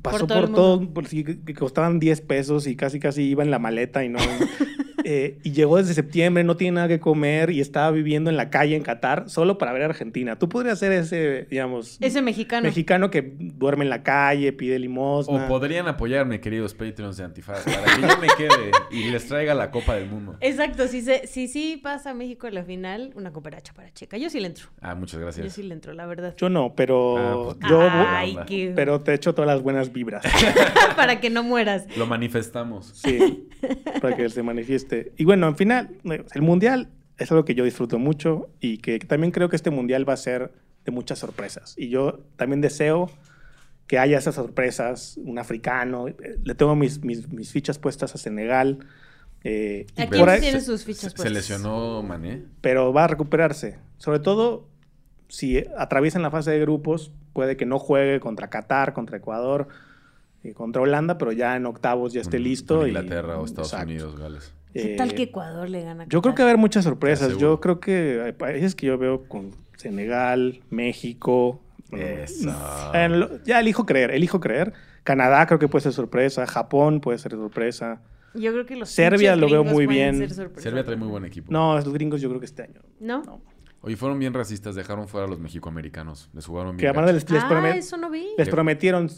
Pasó todo por todo, por, que costaban 10 pesos y casi casi iba en la maleta y no. Eh, y llegó desde septiembre, no tiene nada que comer y estaba viviendo en la calle en Qatar solo para ver a Argentina. Tú podrías ser ese, digamos, Ese mexicano. mexicano que duerme en la calle, pide O limosna. podrían apoyarme, queridos Patreons de Antifaz, para que yo me quede y les traiga la Copa del Mundo. Exacto, si se, si sí pasa México en la final, una cooperacha para Checa. Yo sí le entro. Ah, muchas Yo gracias. sí le entro, la verdad. Yo no, pero Ah, pues, yo Ay, qué... pero te echo todas las buenas vibras. para que no mueras. Lo manifestamos. Sí, para que se manifieste. Y bueno, al final, el mundial es algo que yo disfruto mucho y que también creo que este mundial va a ser de muchas sorpresas. Y yo también deseo que haya esas sorpresas, un africano. eh, Le tengo mis, mis, mis fichas puestas a Senegal. eh, ¿A quién por ahí- tiene se- sus fichas Se, puestas? lesionó Mané. pero va a recuperarse. Sobre todo si atraviesan la fase de grupos, puede que no juegue contra Qatar, contra Ecuador, y contra Holanda, pero ya en octavos ya esté listo. y- Inglaterra o Estados Exacto. Unidos, Gales. ¿Qué Eh, tal que Ecuador le gana? a Yo creo que va a haber muchas sorpresas. Yo creo que hay países que yo veo con Senegal, México. Eso. eh, lo- ya elijo creer, elijo creer. Canadá creo que puede ser sorpresa. Japón puede ser sorpresa. Yo creo que los Serbia lo veo muy bien. Serbia trae muy buen equipo. No, los gringos yo creo que este año. ¿No? No. Oye, fueron bien racistas, dejaron fuera a los mexicoamericanos. Les jugaron Que bien. además gacho. les, les ah, promet- eso no vi. les Que- prometieron,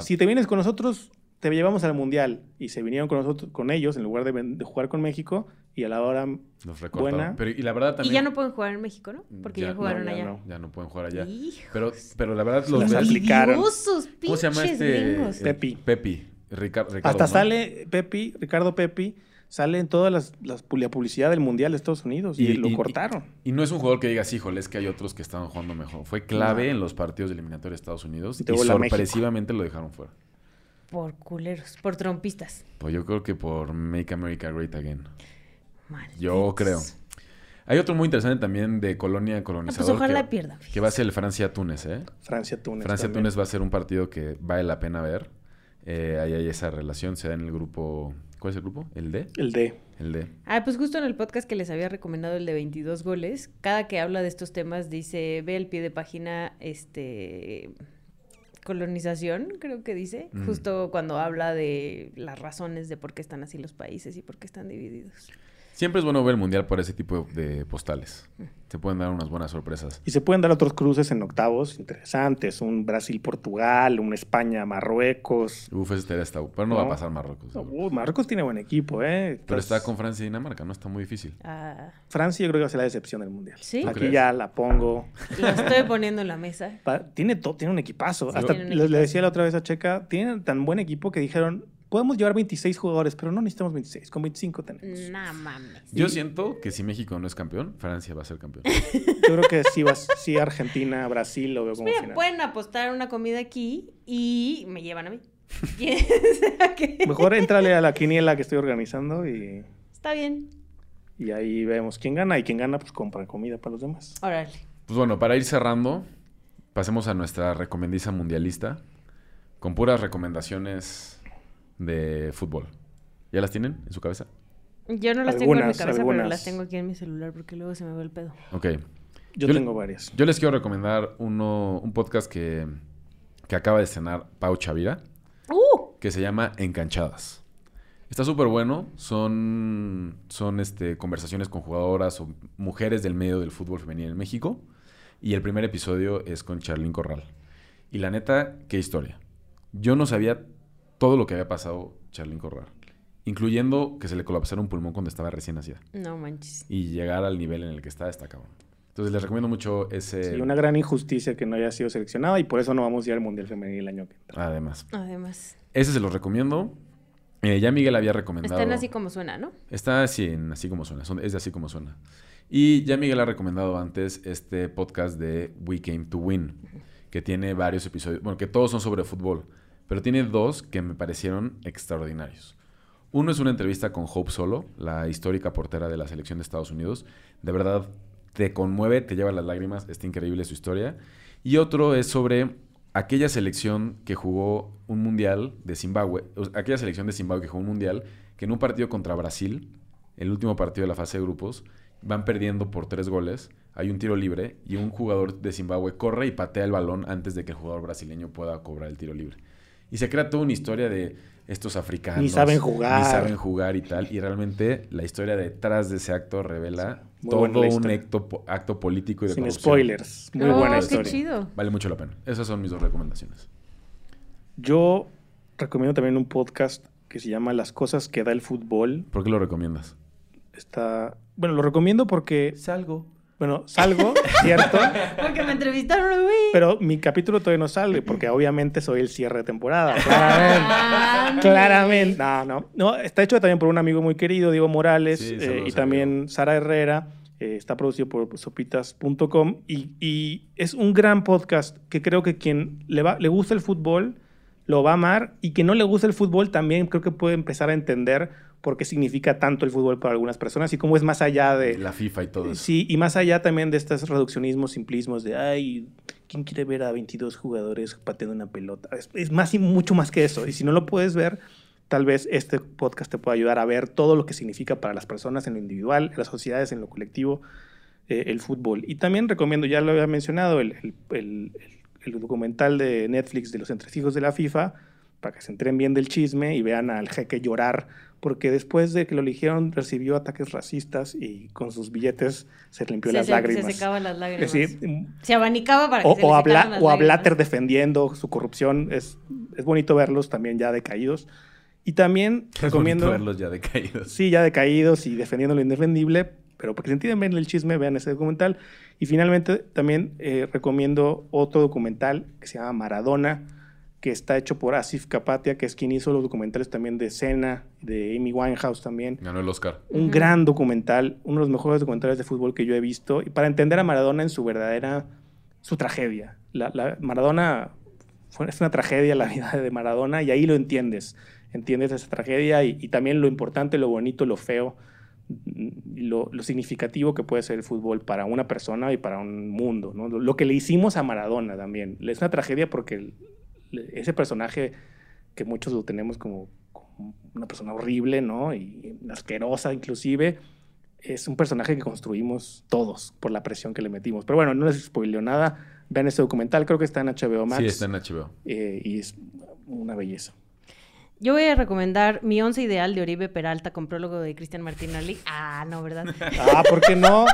si te vienes con nosotros, te llevamos al Mundial. Y se vinieron con nosotros, con ellos, en lugar de, de jugar con México. Y a la hora... Recortaron. buena. Pero, y la verdad Y también. ya no pueden jugar en México, ¿no? Porque ya, Ya, jugaron no, ya allá. no. Ya no pueden jugar allá. Hijos. Pero, pero la verdad, los aplicaron. ¿Cómo se llama este? Pepi. Pepi. Rica- Ricardo, Hasta ¿no? sale Pepi, Ricardo Pepi, sale en todas las, las la publicidad del Mundial de Estados Unidos. Y, Y- lo y- cortaron. Y no es un jugador que digas, híjole, es que hay otros que estaban jugando mejor. Fue clave No. en los partidos eliminatorios de Estados Unidos Y y, sorpresivamente lo dejaron fuera. Por culeros, por trompistas. Pues yo creo que por Make America Great Again. Malditos. Yo creo. Hay otro muy interesante también de colonia Ah, pues colonizador. ojalá que, pierdan. que va a ser el Francia-Túnez, ¿eh? Francia-Túnez. Francia-Túnez va a ser un partido que vale la pena ver. Eh, ahí hay esa relación, se da en el grupo... ¿Cuál es el grupo? ¿El D? El D. El D. Ah, pues justo en el podcast que les había recomendado el de 22 goles, cada que habla de estos temas dice, ve el pie de página, este, colonización, creo que dice, Mm. justo cuando habla de las razones de por qué están así los países y por qué están divididos. Siempre es bueno ver el Mundial por ese tipo de postales. Se pueden dar unas buenas sorpresas. Y se pueden dar otros cruces en octavos interesantes. Un Brasil-Portugal, un España-Marruecos. Uf, ese estaría está... Pero no, va a pasar Marruecos. Uh, Marruecos tiene buen equipo, ¿eh? Pero está con Francia y Dinamarca, ¿no? Está muy difícil. Ah, Francia yo creo que va a ser la decepción del Mundial. ¿Sí? ¿Tú Aquí crees? ya la pongo. lo estoy poniendo en la mesa. Tiene, tiene un equipazo. Sí. Hasta le, decía la otra vez a Checa, tienen tan buen equipo que dijeron, podemos llevar 26 jugadores, pero no necesitamos 26, con 25 tenemos. No mames. Yo siento que si México no es campeón, Francia va a ser campeón. Yo creo que sí, vas, sí Argentina, Brasil lo veo como Mira, final. pueden apostar una comida aquí y me llevan a mí. ¿Quién sea que- Mejor entrale a la quiniela que estoy organizando y, Está bien. y ahí vemos quién gana y quien gana pues compra comida para los demás. Órale. Pues bueno, para ir cerrando, pasemos a nuestra recomendiza mundialista con puras recomendaciones de fútbol. ¿Ya las tienen en su cabeza? Yo no las tengo en mi Algunas, cabeza, pero las tengo aquí en mi celular porque luego se me va el pedo. Ok. Yo, Yo le- tengo varias. Yo les quiero recomendar uno, un podcast que, que acaba de estrenar Pau Chavira, ¡Uh! que se llama Encanchadas. Está súper bueno. Son, son este, conversaciones con jugadoras o mujeres del medio del fútbol femenino en México. Y el primer episodio es con Charlyn Corral. Y la neta, qué historia. Yo no sabía todo lo que había pasado Charlyn Corral. Incluyendo que se le colapsara un pulmón cuando estaba recién nacida. No manches. Y llegar al nivel en el que está, está cabrón. Entonces les recomiendo mucho ese... Sí, una gran injusticia que no haya sido seleccionada y por eso no vamos a ir al Mundial Femenil el año que entra. Además. Además. Ese se los recomiendo. Eh, ya Miguel había recomendado... Están así como suena, ¿no? Está así, en así como suena. son- es de así como suena. Y ya Miguel ha recomendado antes este podcast de We Came to Win, que tiene varios episodios, bueno, que todos son sobre fútbol, pero tiene dos que me parecieron extraordinarios. Uno es una entrevista con Hope Solo, la histórica portera de la selección de Estados Unidos. De verdad, te conmueve, te lleva las lágrimas, está increíble su historia. Y otro es sobre aquella selección que jugó un mundial de Zimbabue, aquella selección de Zimbabue que jugó un mundial, que en un partido contra Brasil, el último partido de la fase de grupos, van perdiendo por tres goles, hay un tiro libre y un jugador de Zimbabue corre y patea el balón antes de que el jugador brasileño pueda cobrar el tiro libre. Y se crea toda una historia de estos africanos. Ni saben jugar. Ni saben jugar y tal. Y realmente la historia detrás de ese acto revela Muy todo un acto, po- acto político y de Sin corrupción. spoilers. Muy Oh, buena qué historia. chido. Vale mucho la pena. Esas son mis dos recomendaciones. Yo recomiendo también un podcast que se llama Las cosas que da el fútbol. ¿Por qué lo recomiendas? Está, bueno, lo recomiendo porque, Salgo. Bueno, salgo, cierto, Porque me entrevistaron, güey. pero mi capítulo todavía no sale porque obviamente soy el cierre de temporada. Claramente. Ah, Claramente. No, no. No, está hecho también por un amigo muy querido, Diego Morales, Sí, eh, y también Sara Herrera. eh, está producido por sopitas.com y, y es un gran podcast que creo que quien le, va, le gusta el fútbol lo va a amar y quien no le gusta el fútbol también creo que puede empezar a entender por qué significa tanto el fútbol para algunas personas y cómo es más allá de... La FIFA y todo eso. Sí, y más allá también de estos reduccionismos, simplismos de, ay, ¿quién quiere ver a 22 jugadores pateando una pelota? Es, es más y mucho más que eso. Y si no lo puedes ver, tal vez este podcast te pueda ayudar a ver todo lo que significa para las personas en lo individual, en las sociedades, en lo colectivo, eh, el fútbol. Y también recomiendo, ya lo había mencionado, el, el- el- el- documental de Netflix de los entresijos de la FIFA, para que se enteren bien del chisme y vean al jeque llorar, porque después de que lo eligieron recibió ataques racistas y con sus billetes se limpió Se, las se- lágrimas. se secaban las lágrimas. Sí, Se abanicaba para que o, se le o a, secaran Bla- las o a. Blatter defendiendo su corrupción. Es, es bonito verlos también ya decaídos. Y también Es recomiendo... bonito verlos ya decaídos. Sí, ya decaídos y defendiendo lo indefendible, pero para que se entiendan bien el chisme, vean ese documental. Y finalmente también eh, recomiendo otro documental que se llama Maradona, que está hecho por Asif Kapatia, que es quien hizo los documentales también de Cena, de Amy Winehouse también. Ganó el Oscar. Un gran documental, uno de los mejores documentales de fútbol que yo he visto, y para entender a Maradona en su verdadera, su tragedia. La, la- Maradona fue, es una tragedia la vida de Maradona y ahí lo entiendes. Entiendes esa tragedia y, y también lo importante, lo bonito, lo feo, mm, lo, lo significativo que puede ser el fútbol para una persona y para un mundo. ¿no? Lo, lo que le hicimos a Maradona también. Es una tragedia porque ese personaje que muchos lo tenemos como, como una persona horrible, ¿no? Y asquerosa inclusive, es un personaje que construimos todos por la presión que le metimos. Pero bueno, no les spoileo nada. Vean este documental, creo que está en HBO Max. Sí, está en HBO. eh, y es una belleza. Yo voy a recomendar mi once ideal de Oribe Peralta con prólogo de Cristian Martinelli. Ah, no, ¿verdad? Ah, ¿por qué no?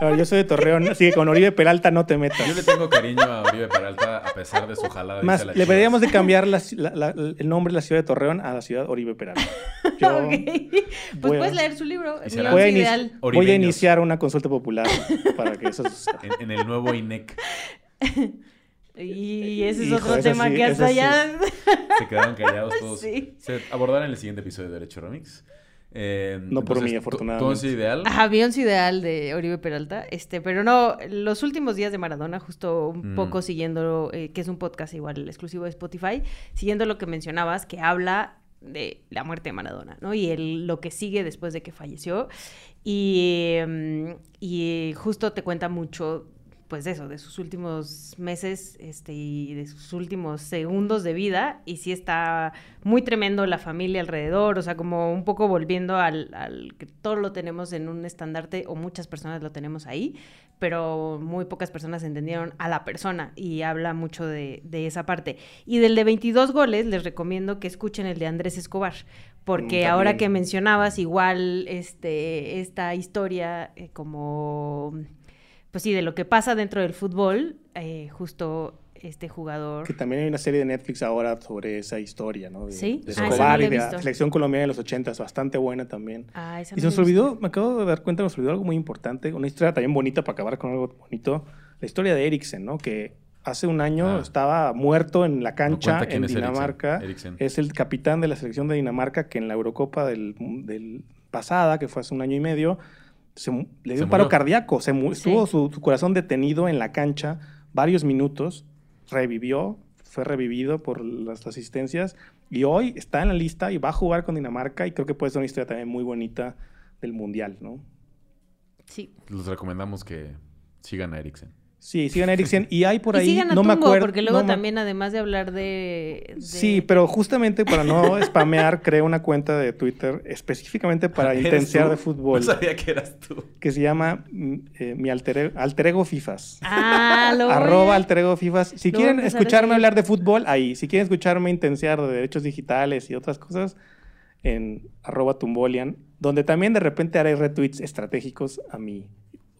A ver, yo soy de Torreón, así que con Oribe Peralta no te metas. Yo le tengo cariño a Oribe Peralta a pesar de su jalada. de Más, la le Chivas. deberíamos de cambiar la ci- la- la- el nombre de la ciudad de Torreón a la ciudad Oribe Peralta. Yo Ok. Pues a- puedes leer su libro, voy a, ideal. voy a iniciar una consulta popular para que eso suceda. En, en el nuevo INEC Y ese es Hijo, otro tema sí, que hasta sí. allá. se quedaron callados todos. Sí. Se abordará en el siguiente episodio de Derecho Remix. Eh, No por mí, tu- afortunadamente. Tu once ideal. Ajá, vi once ideal de Oribe Peralta, este, pero no, los últimos días de Maradona, justo un Mm. poco siguiendo, eh, que es un podcast igual exclusivo de Spotify, siguiendo lo que mencionabas, que habla de la muerte de Maradona, ¿no? Y el, lo que sigue después de que falleció. Y, em, y justo te cuenta mucho, pues de eso, de sus últimos meses este, y de sus últimos segundos de vida. Y sí está muy tremendo la familia alrededor, o sea, como un poco volviendo al, al que todo lo tenemos en un estandarte, o muchas personas lo tenemos ahí, pero muy pocas personas entendieron a la persona y habla mucho de, de esa parte. Y del de 22 goles, les recomiendo que escuchen el de Andrés Escobar, porque Mm, ahora que mencionabas igual este, esta historia eh, como, pues sí, de lo que pasa dentro del fútbol, eh, justo este jugador... Que también hay una serie de Netflix ahora sobre esa historia, ¿no? De, ¿Sí? de Ah, no Escobar la y de la selección colombiana de los 80, es bastante buena también. Ah, esa Y no se nos olvidó, me acabo de dar cuenta, nos olvidó algo muy importante, una historia también bonita para acabar con algo bonito, la historia de Eriksen, ¿no? Que hace un año Ah. estaba muerto en la No cancha quién en es Eriksen. Dinamarca. Eriksen. Es el capitán de la selección de Dinamarca que en la Eurocopa del, del pasada, que fue hace un año y medio, se le dio Se un paro murió. cardíaco, se mu- Sí. estuvo su, su corazón detenido en la cancha varios minutos, revivió, fue revivido por las asistencias y hoy está en la lista y va a jugar con Dinamarca y creo que puede ser una historia también muy bonita del Mundial, ¿no? Sí. Les recomendamos que sigan a Eriksen. Sí, sigan Eriksen. Y hay por y ahí, sigan a no me Tumbo, acuerdo. porque luego no me- también, además de hablar de... de- Sí, pero justamente para no spamear, creé una cuenta de Twitter específicamente para ¿Eres intensear tú? de fútbol. No sabía que eras tú. que se llama mm, eh, mi alter, e- alter ego FIFAs. Ah, lo Arroba alter ego FIFAs. Si Lo quieren escucharme hablar de fútbol, ahí. Si quieren escucharme intensear de derechos digitales y otras cosas, en arroba tumbolian, donde también de repente haré retweets estratégicos a mi,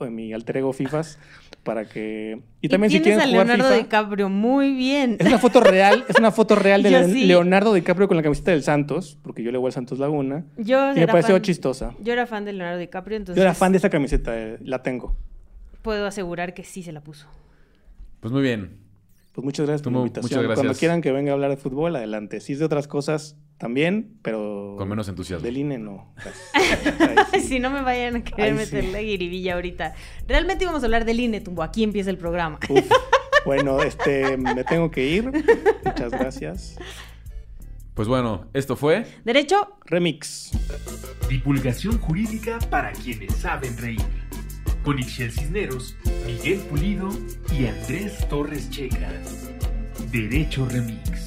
a mi alter ego FIFAs para que... Y también si tienes quieren a jugar Leonardo FIFA... DiCaprio muy bien. Es una foto real, es una foto real de Yo Le- sí. Leonardo DiCaprio con la camiseta del Santos, porque yo le voy al Santos Laguna. Yo Y me pareció fan- chistosa. Yo era fan de Leonardo DiCaprio, entonces Yo era fan de esa camiseta, eh, la tengo. puedo asegurar que sí se la puso. Pues muy bien. Pues muchas gracias por la invitación. muchas gracias. Cuando quieran que venga a hablar de fútbol, adelante. Si es de otras cosas, también, pero... Con menos entusiasmo. Del INE, no. Sí. si no me vayan a querer Ay, sí. guiribilla ahorita. Realmente íbamos a hablar del INE, Tumbo. Aquí empieza el programa. Uf. Bueno, este, me tengo que ir. Muchas gracias. Pues bueno, esto fue. Derecho, Remix. Divulgación jurídica para quienes saben reír. Con Ixel Cisneros, Miguel Pulido y Andrés Torres Checa. Derecho Remix.